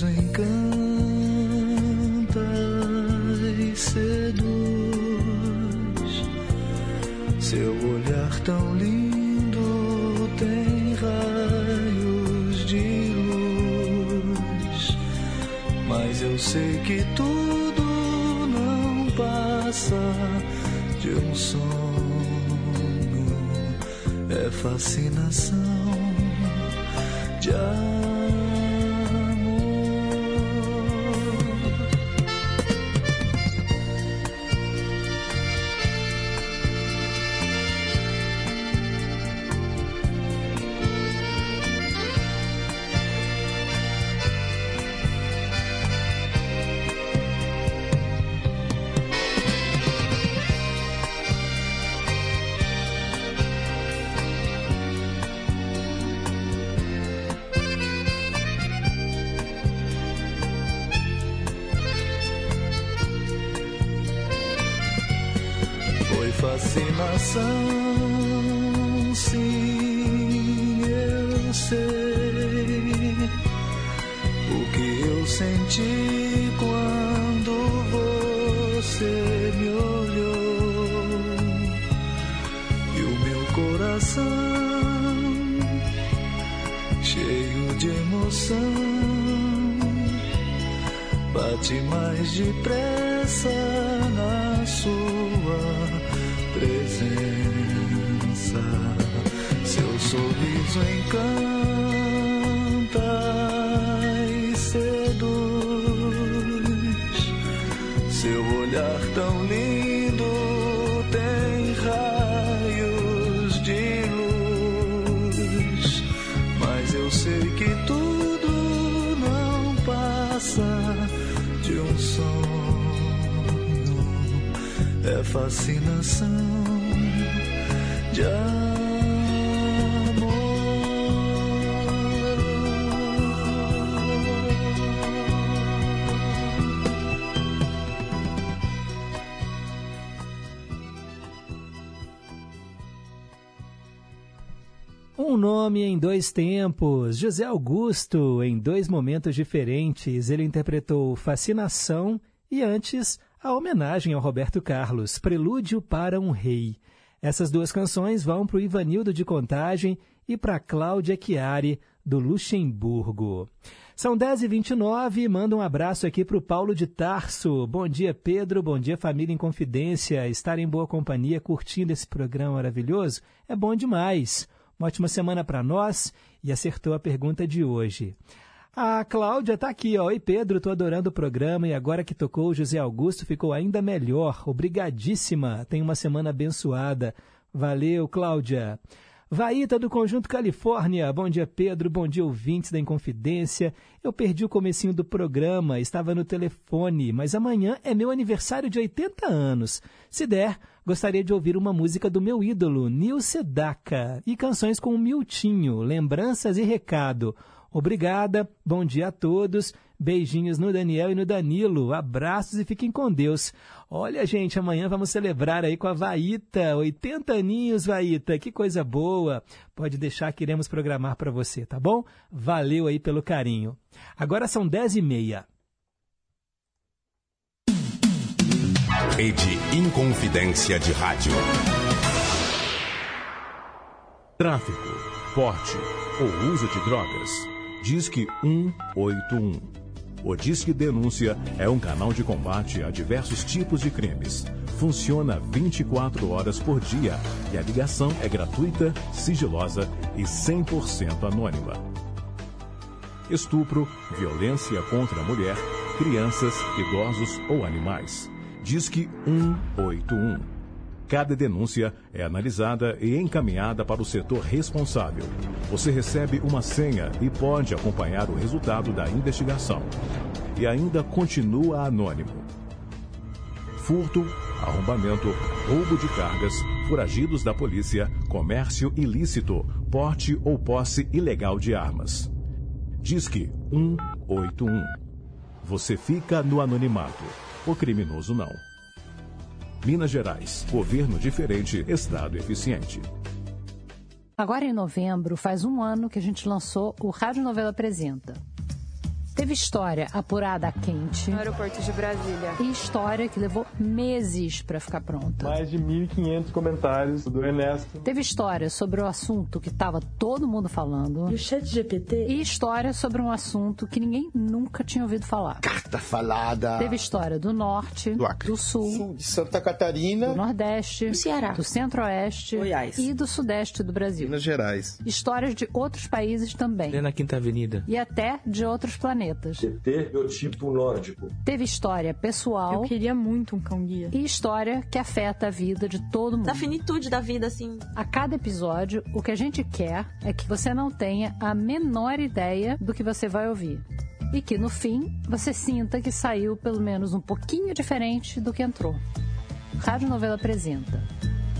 sorriso encanta e seduz. Seu olhar tão lindo tem raios de luz. Mas eu sei que tudo não passa de um sonho. É fascinação Fascinação de Um nome em dois tempos. José Augusto, em dois momentos diferentes. Ele interpretou Fascinação e antes a homenagem ao Roberto Carlos, Prelúdio para um Rei. Essas duas canções vão para o Ivanildo de Contagem e para Cláudia Chiari, do Luxemburgo. São 10h29, manda um abraço aqui para o Paulo de Tarso. Bom dia, Pedro. Bom dia, família em confidência. Estar em boa companhia, curtindo esse programa maravilhoso, é bom demais. Uma ótima semana para nós e acertou a pergunta de hoje. A Cláudia está aqui, ó. Oi, Pedro, estou adorando o programa e agora que tocou o José Augusto ficou ainda melhor. Obrigadíssima. Tenha uma semana abençoada. Valeu, Cláudia. Vaíta do Conjunto Califórnia. Bom dia, Pedro. Bom dia, ouvintes da Inconfidência. Eu perdi o comecinho do programa, estava no telefone, mas amanhã é meu aniversário de 80 anos. Se der, gostaria de ouvir uma música do meu ídolo, Nil Sedaka, e canções com o Miltinho, Lembranças e Recado. Obrigada, bom dia a todos, beijinhos no Daniel e no Danilo, abraços e fiquem com Deus. Olha, gente, amanhã vamos celebrar aí com a Vaíta, 80 aninhos, Vaíta, que coisa boa. Pode deixar que iremos programar para você, tá bom? Valeu aí pelo carinho. Agora são 10 e meia. Rede Inconfidência de Rádio. Tráfico, porte ou uso de drogas. Disque 181. O Disque Denúncia é um canal de combate a diversos tipos de crimes. Funciona 24 horas por dia e a ligação é gratuita, sigilosa e 100% anônima. Estupro, violência contra a mulher, crianças, idosos ou animais. Disque 181. Cada denúncia é analisada e encaminhada para o setor responsável. Você recebe uma senha e pode acompanhar o resultado da investigação. E ainda continua anônimo. Furto, arrombamento, roubo de cargas, foragidos da polícia, comércio ilícito, porte ou posse ilegal de armas. Disque 181. Você fica no anonimato. O criminoso não. Minas Gerais. Governo diferente, Estado eficiente. Agora em novembro, faz um ano que a gente lançou o Rádio Novela Apresenta. Teve história apurada a quente. No aeroporto de Brasília. E história que levou meses para ficar pronta. Mais de 1.500 comentários do Ernesto. Teve história sobre o assunto que tava todo mundo falando. E o chat GPT? E história sobre um assunto que ninguém nunca tinha ouvido falar. Carta falada. Teve história do norte, do, Acre. do sul, sul, de Santa Catarina, do nordeste, do Ceará, do centro-oeste Goiás. e do sudeste do Brasil. Minas Gerais. Histórias de outros países também. É na Quinta Avenida. E até de outros planetas. TT, biotipo nórdico. Teve história pessoal. Eu queria muito um cão guia. E história que afeta a vida de todo mundo. Da finitude da vida, assim. A cada episódio, o que a gente quer é que você não tenha a menor ideia do que você vai ouvir. E que no fim você sinta que saiu pelo menos um pouquinho diferente do que entrou. Rádio Novela apresenta.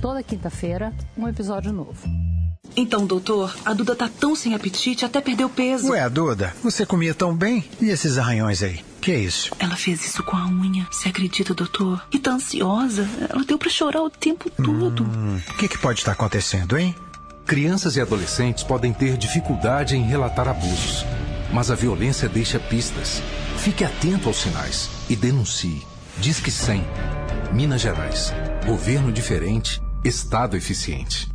Toda quinta-feira, um episódio novo. Então, doutor, a Duda tá tão sem apetite, até perdeu peso. Ué, Duda, você comia tão bem? E esses arranhões aí? Que é isso? Ela fez isso com a unha. Você acredita, doutor? E tá ansiosa. Ela deu para chorar o tempo todo. O hum, que, que pode estar acontecendo, hein? Crianças e adolescentes podem ter dificuldade em relatar abusos, mas a violência deixa pistas. Fique atento aos sinais e denuncie. Disque 100. Minas Gerais. Governo diferente, Estado eficiente.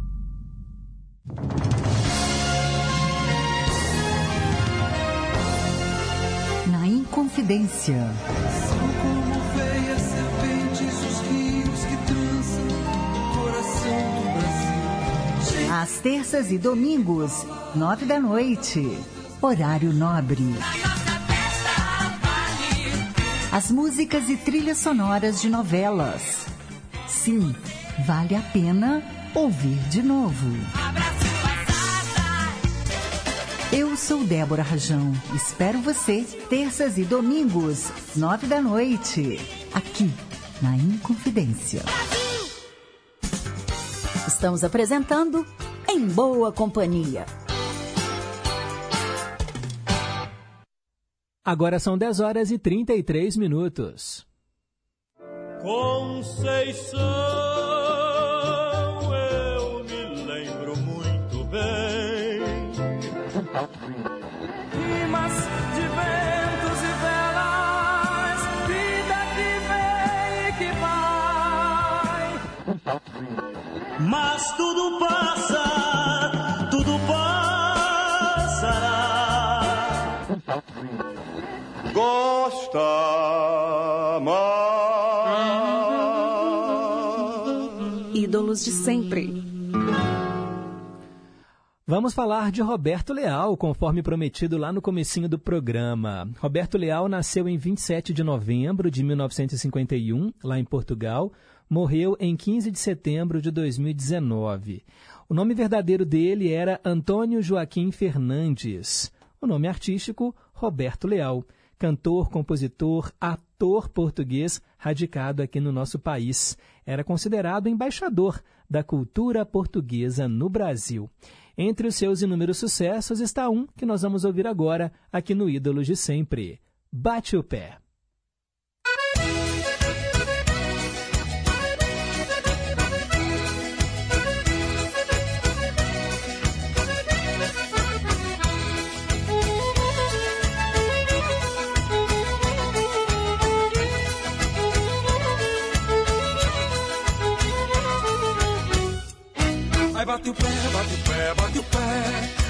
Na Inconfidência. São como veias serpentes os rios que trançam o coração do Brasil. Às terças e domingos, nove da noite. Horário nobre. As músicas e trilhas sonoras de novelas. Sim, vale a pena ouvir de novo. Eu sou Débora Rajão. Espero você terças e domingos, nove da noite, aqui na Inconfidência. Estamos apresentando Em Boa Companhia. Agora são 10 horas e 33 minutos. Conceição, Mas tudo passa, tudo passará. Gosta mais. Ídolos de sempre. Vamos falar de Roberto Leal, conforme prometido lá no comecinho do programa. Roberto Leal nasceu em 27 de novembro de 1951, lá em Portugal. Morreu em 15 de setembro de 2019. O nome verdadeiro dele era Antônio Joaquim Fernandes. O nome artístico, Roberto Leal. Cantor, compositor, ator português radicado aqui no nosso país. Era considerado embaixador da cultura portuguesa no Brasil. Entre os seus inúmeros sucessos está um que nós vamos ouvir agora aqui no Ídolos de Sempre. Bate o pé. Bate o pé, bate o pé, bate o pé.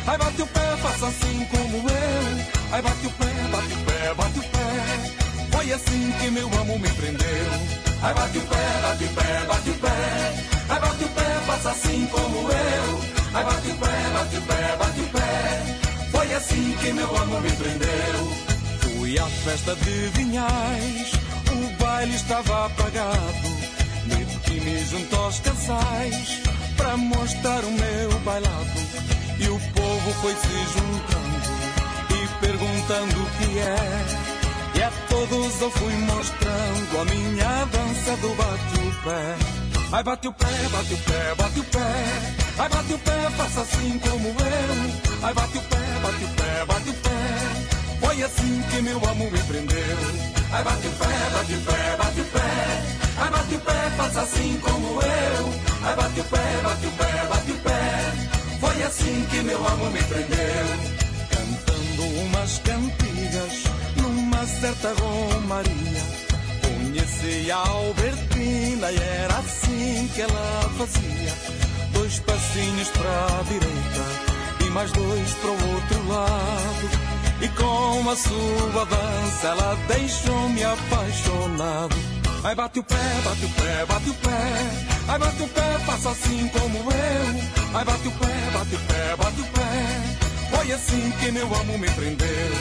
Ai bate o pé, faça assim como eu. Ai bate o pé, bate o pé, bate o pé. Foi assim que meu amo me prendeu. Ai bate o pé, bate o pé, bate o pé. Ai bate o pé, faça assim como eu. Ai bate o pé, bate o pé, bate o pé. Foi assim que meu amor me prendeu. Fui à festa de Vinhais, o baile estava apagado. Meti-me junto aos casais para mostrar o meu bailado. E o povo foi se juntando e perguntando o que é. E a todos eu fui mostrando a minha dança do bate-o-pé. Ai bate o pé, bate o pé, bate o pé. Ai bate o pé, faça assim como eu. Ai bate o pé, bate o pé, bate o pé. Foi assim que meu amor me prendeu. Ai bate o pé, bate o pé, bate o pé. Ai bate o pé, faça assim como eu. Ai bate o pé, bate o pé, bate o pé. Foi assim que meu amor me prendeu. Cantando umas cantigas certa Romaria conheci a Albertina e era assim que ela fazia. Dois passinhos para a direita e mais dois para o outro lado. E com a sua dança ela deixou-me apaixonado. Ai bate o pé, bate o pé, bate o pé. Ai bate o pé, faça assim como eu. Ai bate o pé, bate o pé, bate o pé. Foi assim que meu amor me prendeu.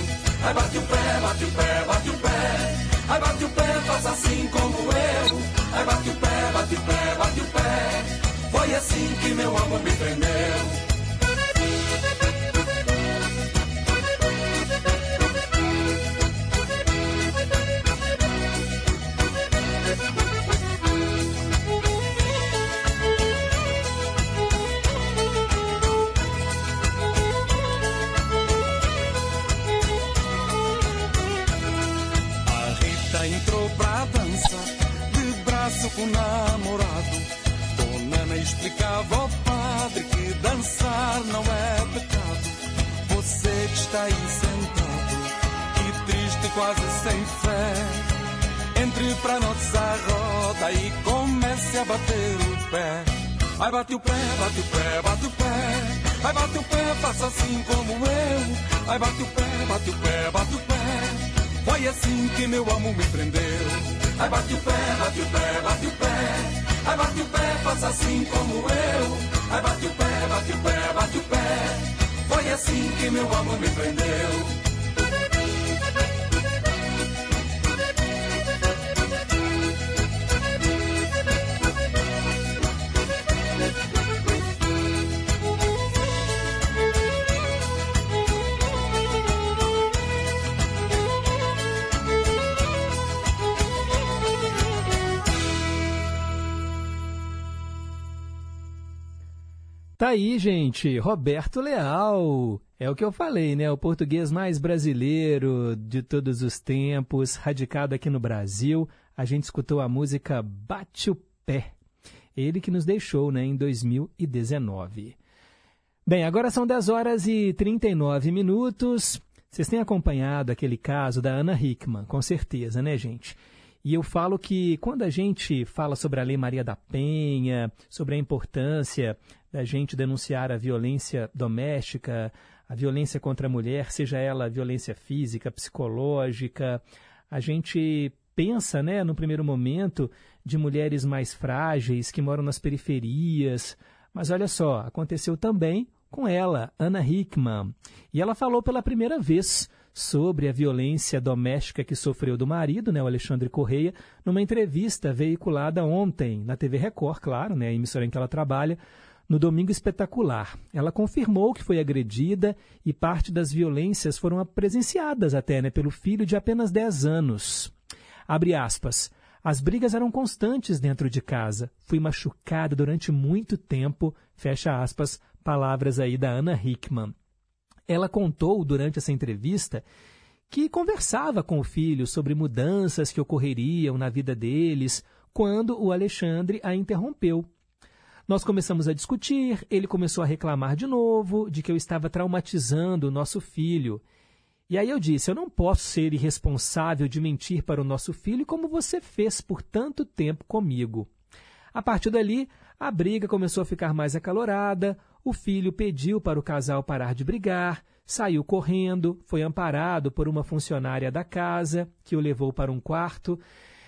Ai bate o pé, bate o pé, bate o pé. Ai bate o pé, faça assim como eu. Ai bate o pé, bate o pé, bate o pé. Foi assim que meu amor me prendeu. O namorado. Dona Ana explicava ao padre que dançar não é pecado. Você que está aí sentado, que triste, quase sem fé. Entre pra nossa roda e comece a bater o pé. Ai, bate o pé, bate o pé, bate o pé. Ai, bate o pé, faça assim como eu. Ai, bate o pé, bate o pé, bate o pé. Foi assim que meu amor me prendeu. Ai bate o pé, bate o pé, bate o pé. Ai bate o pé, faça assim como eu. Ai bate o pé, bate o pé, bate o pé. Foi assim que meu amor me prendeu. Tá aí, gente, Roberto Leal. É o que eu falei, né? O português mais brasileiro de todos os tempos, radicado aqui no Brasil. A gente escutou a música Bate o Pé. Ele que nos deixou, né, em 2019. Bem, agora são 10 horas e 39 minutos. Vocês têm acompanhado aquele caso da Ana Hickman, com certeza, né, gente? E eu falo que quando a gente fala sobre a Lei Maria da Penha, sobre a importância da gente denunciar a violência doméstica, a violência contra a mulher, seja ela violência física, psicológica. A gente pensa, né, no primeiro momento, de mulheres mais frágeis que moram nas periferias. Mas olha só, aconteceu também com ela, Ana Hickman. E ela falou pela primeira vez sobre a violência doméstica que sofreu do marido, né, o Alexandre Correia, numa entrevista veiculada ontem na TV Record, claro, né, a emissora em que ela trabalha, no Domingo Espetacular. Ela confirmou que foi agredida e parte das violências foram presenciadas até né, pelo filho de apenas 10 anos. Abre aspas. As brigas eram constantes dentro de casa. Fui machucada durante muito tempo. Fecha aspas. Palavras aí da Ana Hickman. Ela contou durante essa entrevista que conversava com o filho sobre mudanças que ocorreriam na vida deles quando o Alexandre a interrompeu nós começamos a discutir, ele começou a reclamar de novo de que eu estava traumatizando o nosso filho. E aí eu disse: eu não posso ser irresponsável de mentir para o nosso filho como você fez por tanto tempo comigo. A partir dali, a briga começou a ficar mais acalorada, o filho pediu para o casal parar de brigar, saiu correndo, foi amparado por uma funcionária da casa, que o levou para um quarto.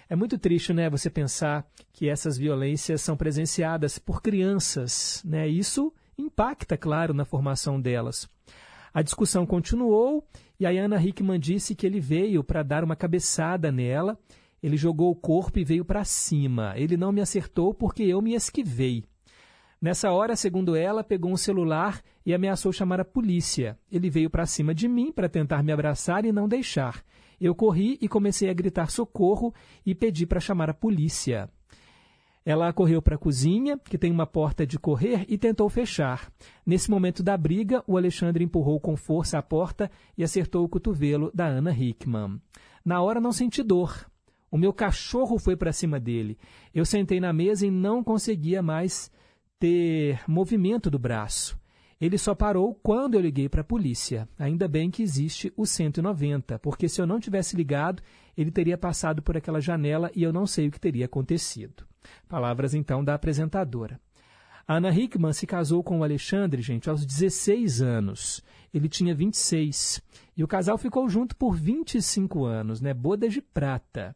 É muito triste, né, você pensar que essas violências são presenciadas por crianças, né? Isso impacta, claro, na formação delas. A discussão continuou e a Ana Hickman disse que ele veio para dar uma cabeçada nela. Ele jogou o corpo e veio para cima. Ele não me acertou porque eu me esquivei. Nessa hora, segundo ela, pegou um celular e ameaçou chamar a polícia. Ele veio para cima de mim para tentar me abraçar e não deixar. Eu corri e comecei a gritar socorro e pedi para chamar a polícia. Ela correu para a cozinha, que tem uma porta de correr, e tentou fechar. Nesse momento da briga, o Alexandre empurrou com força a porta e acertou o cotovelo da Ana Hickman. Na hora não senti dor. O meu cachorro foi para cima dele. Eu sentei na mesa e não conseguia mais ter movimento do braço. Ele só parou quando eu liguei para a polícia. Ainda bem que existe o 190, porque se eu não tivesse ligado, ele teria passado por aquela janela e eu não sei o que teria acontecido. Palavras então da apresentadora. Ana Hickman se casou com o Alexandre, gente, aos 16 anos. Ele tinha 26. E o casal ficou junto por 25 anos, né? Boda de prata.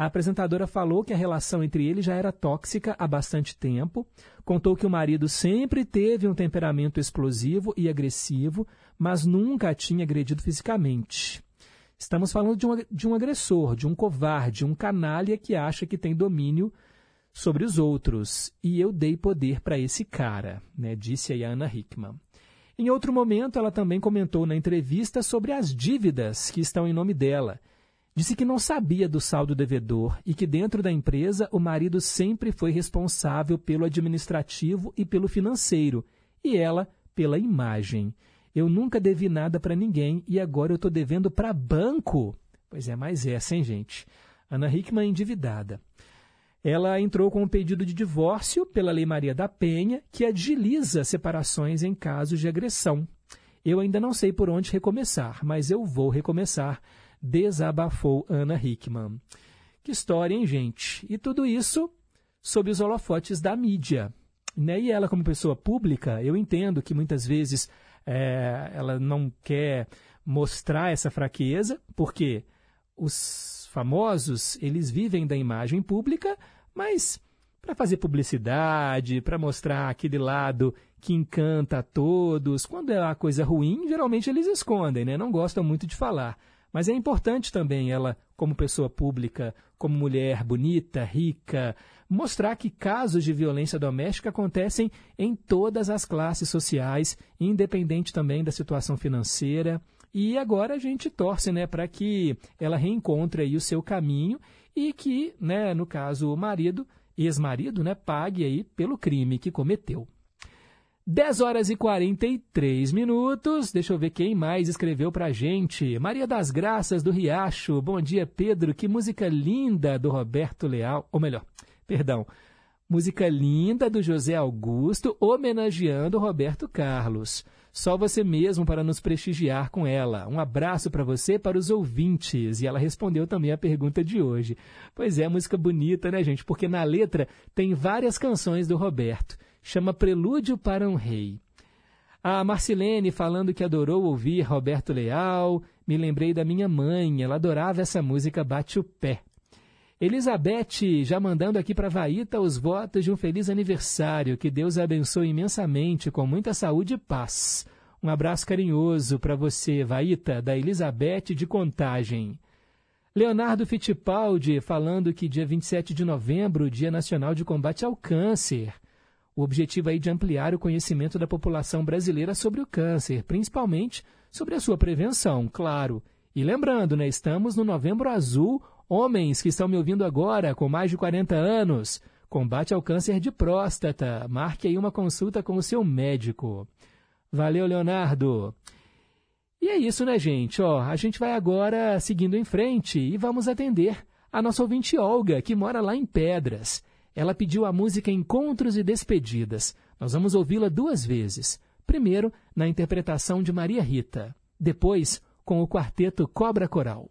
A apresentadora falou que a relação entre eles já era tóxica há bastante tempo, contou que o marido sempre teve um temperamento explosivo e agressivo, mas nunca a tinha agredido fisicamente. Estamos falando de um, de um agressor, de um covarde, um canalha que acha que tem domínio sobre os outros. E eu dei poder para esse cara, né, disse a Ana Hickman. Em outro momento, ela também comentou na entrevista sobre as dívidas que estão em nome dela Disse que não sabia do saldo devedor e que dentro da empresa o marido sempre foi responsável pelo administrativo e pelo financeiro, e ela pela imagem. Eu nunca devi nada para ninguém e agora eu estou devendo para banco. Pois é, mais essa, hein, gente? Ana Hickman endividada. Ela entrou com um pedido de divórcio pela Lei Maria da Penha, que agiliza separações em casos de agressão. Eu ainda não sei por onde recomeçar, mas eu vou recomeçar desabafou Ana Hickman. Que história, hein, gente? E tudo isso sob os holofotes da mídia. Né? E ela, como pessoa pública, eu entendo que muitas vezes é, ela não quer mostrar essa fraqueza, porque os famosos, eles vivem da imagem pública, mas para fazer publicidade, para mostrar aquele lado que encanta a todos, quando é uma coisa ruim, geralmente eles escondem, né? não gostam muito de falar. Mas é importante também ela, como pessoa pública, como mulher bonita, rica, mostrar que casos de violência doméstica acontecem em todas as classes sociais, independente também da situação financeira. E agora a gente torce né, para que ela reencontre aí o seu caminho e que, né, no caso, o marido, ex-marido, né, pague aí pelo crime que cometeu. 10 horas e 43 minutos. Deixa eu ver quem mais escreveu pra gente. Maria das Graças do Riacho. Bom dia, Pedro. Que música linda do Roberto Leal. Ou melhor, perdão. Música linda do José Augusto homenageando Roberto Carlos. Só você mesmo para nos prestigiar com ela. Um abraço para você para os ouvintes. E ela respondeu também a pergunta de hoje. Pois é, música bonita, né, gente? Porque na letra tem várias canções do Roberto chama Prelúdio para um Rei. A Marcilene falando que adorou ouvir Roberto Leal, me lembrei da minha mãe, ela adorava essa música Bate o Pé. Elizabeth já mandando aqui para Vaíta os votos de um feliz aniversário, que Deus abençoe imensamente, com muita saúde e paz. Um abraço carinhoso para você, Vaíta, da Elizabeth de Contagem. Leonardo Fittipaldi falando que dia 27 de novembro, Dia Nacional de Combate ao Câncer. O objetivo é de ampliar o conhecimento da população brasileira sobre o câncer, principalmente sobre a sua prevenção, claro. E lembrando, né, estamos no Novembro Azul, homens que estão me ouvindo agora, com mais de 40 anos, combate ao câncer de próstata. Marque aí uma consulta com o seu médico. Valeu, Leonardo. E é isso, né, gente? Ó, a gente vai agora seguindo em frente e vamos atender a nossa ouvinte Olga, que mora lá em Pedras ela pediu a música Encontros e Despedidas. Nós vamos ouvi-la duas vezes. Primeiro, na interpretação de Maria Rita. Depois, com o quarteto Cobra Coral.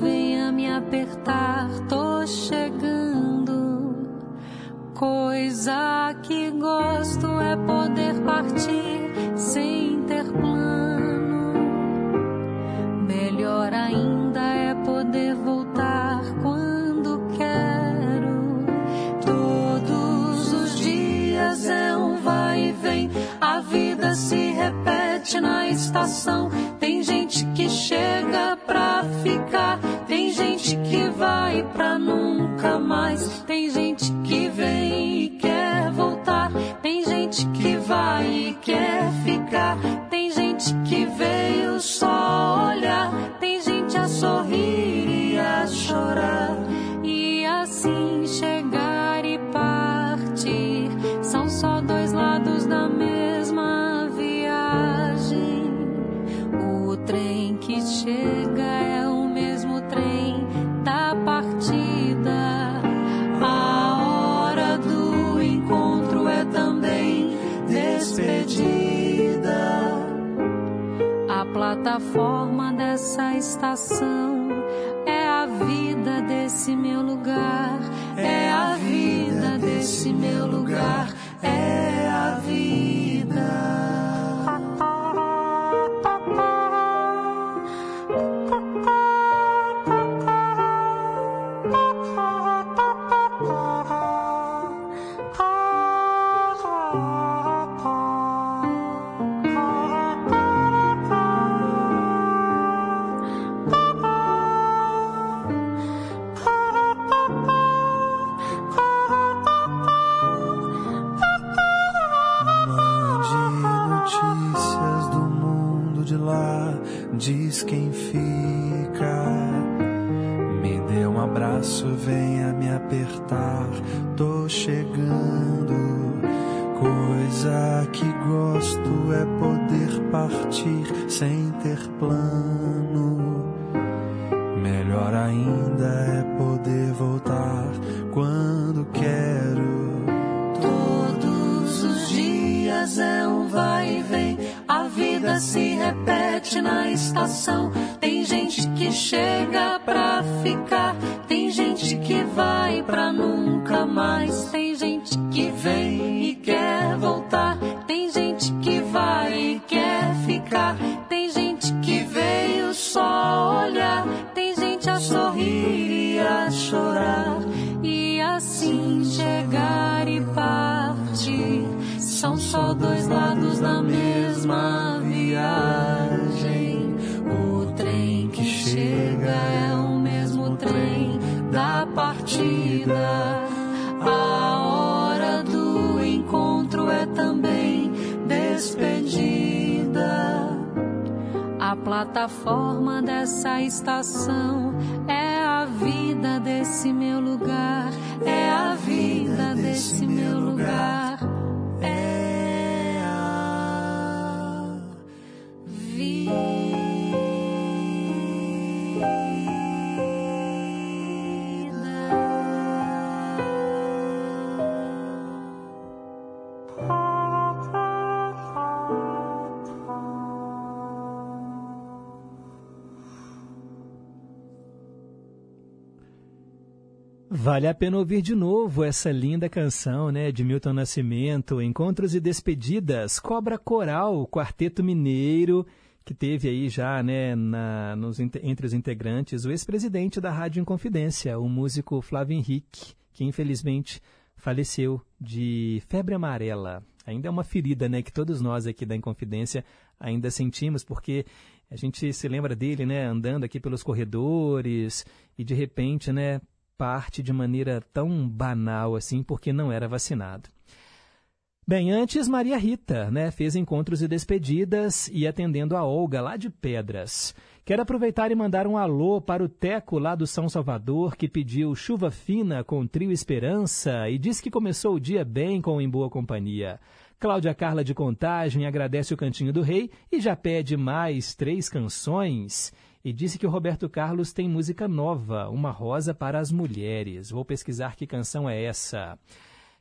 coisa que gosto é poder partir sem ter plano. Melhor ainda é poder voltar quando quero. Todos os dias é um vai e vem, a vida se repete na estação. Tem gente que chega plataforma dessa estação. É a vida desse meu lugar. É a vida desse meu lugar. É a vida. Partir sem ter plano. Melhor ainda é poder voltar quando quero. Todos os dias é um vai e vem, a vida se repete na estação. Tem gente que chega pra ficar, tem gente que vai pra nunca mais. Tem gente que vem e quer voltar, partida. A hora do encontro é também despedida. A plataforma dessa estação é a vida desse meu lugar, é a vida desse meu lugar. É Vale a pena ouvir de novo essa linda canção, né, de Milton Nascimento, Encontros e Despedidas, Cobra Coral, Quarteto Mineiro, que teve aí já, né, na, nos, entre os integrantes, o ex-presidente da Rádio Inconfidência, o músico Flávio Henrique, que infelizmente faleceu de febre amarela. Ainda é uma ferida, né, que todos nós aqui da Inconfidência ainda sentimos, porque a gente se lembra dele, né, andando aqui pelos corredores e de repente, né, parte de maneira tão banal assim porque não era vacinado. Bem, antes Maria Rita, né, fez encontros e despedidas e atendendo a Olga lá de Pedras. Quero aproveitar e mandar um alô para o Teco lá do São Salvador, que pediu chuva fina com trio Esperança e disse que começou o dia bem com Em Boa Companhia. Cláudia Carla de Contagem agradece o Cantinho do Rei e já pede mais três canções e disse que o Roberto Carlos tem música nova, Uma Rosa para as Mulheres. Vou pesquisar que canção é essa.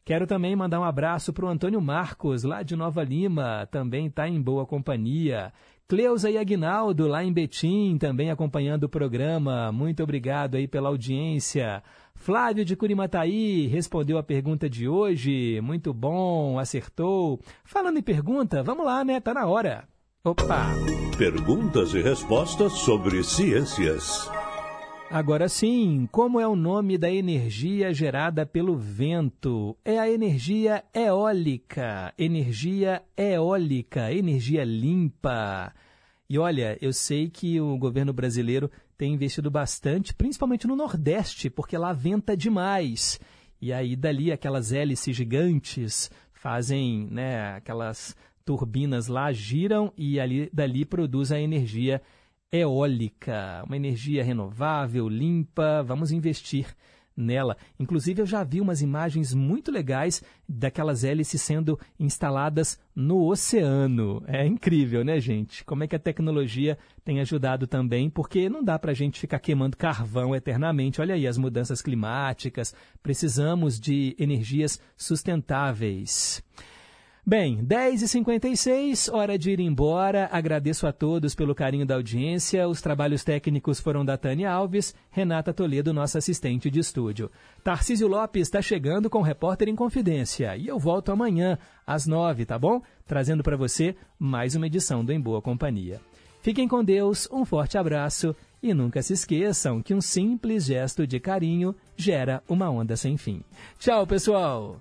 Quero também mandar um abraço para o Antônio Marcos, lá de Nova Lima, também está em boa companhia. Cleusa e Aguinaldo, lá em Betim, também acompanhando o programa. Muito obrigado aí pela audiência. Flávio de Curimataí respondeu a pergunta de hoje. Muito bom, acertou. Falando em pergunta, vamos lá, né? Tá na hora. Opa! Perguntas e respostas sobre ciências. Agora sim, como é o nome da energia gerada pelo vento? É a energia eólica. Energia eólica, energia limpa. E olha, eu sei que o governo brasileiro tem investido bastante, principalmente no Nordeste, porque lá venta demais. E aí, dali, aquelas hélices gigantes fazem né, aquelas turbinas lá, giram e ali, dali produz a energia eólica, uma energia renovável, limpa. Vamos investir nela. Inclusive, eu já vi umas imagens muito legais daquelas hélices sendo instaladas no oceano. É incrível, né, gente? Como é que a tecnologia tem ajudado também, porque não dá para a gente ficar queimando carvão eternamente. Olha aí as mudanças climáticas. Precisamos de energias sustentáveis. Bem, 10h56, hora de ir embora. Agradeço a todos pelo carinho da audiência. Os trabalhos técnicos foram da Tânia Alves, Renata Toledo, nossa assistente de estúdio. Tarcísio Lopes está chegando com o Repórter em Confidência. E eu volto amanhã, às 9 tá bom? Trazendo para você mais uma edição do Em Boa Companhia. Fiquem com Deus, um forte abraço e nunca se esqueçam que um simples gesto de carinho gera uma onda sem fim. Tchau, pessoal!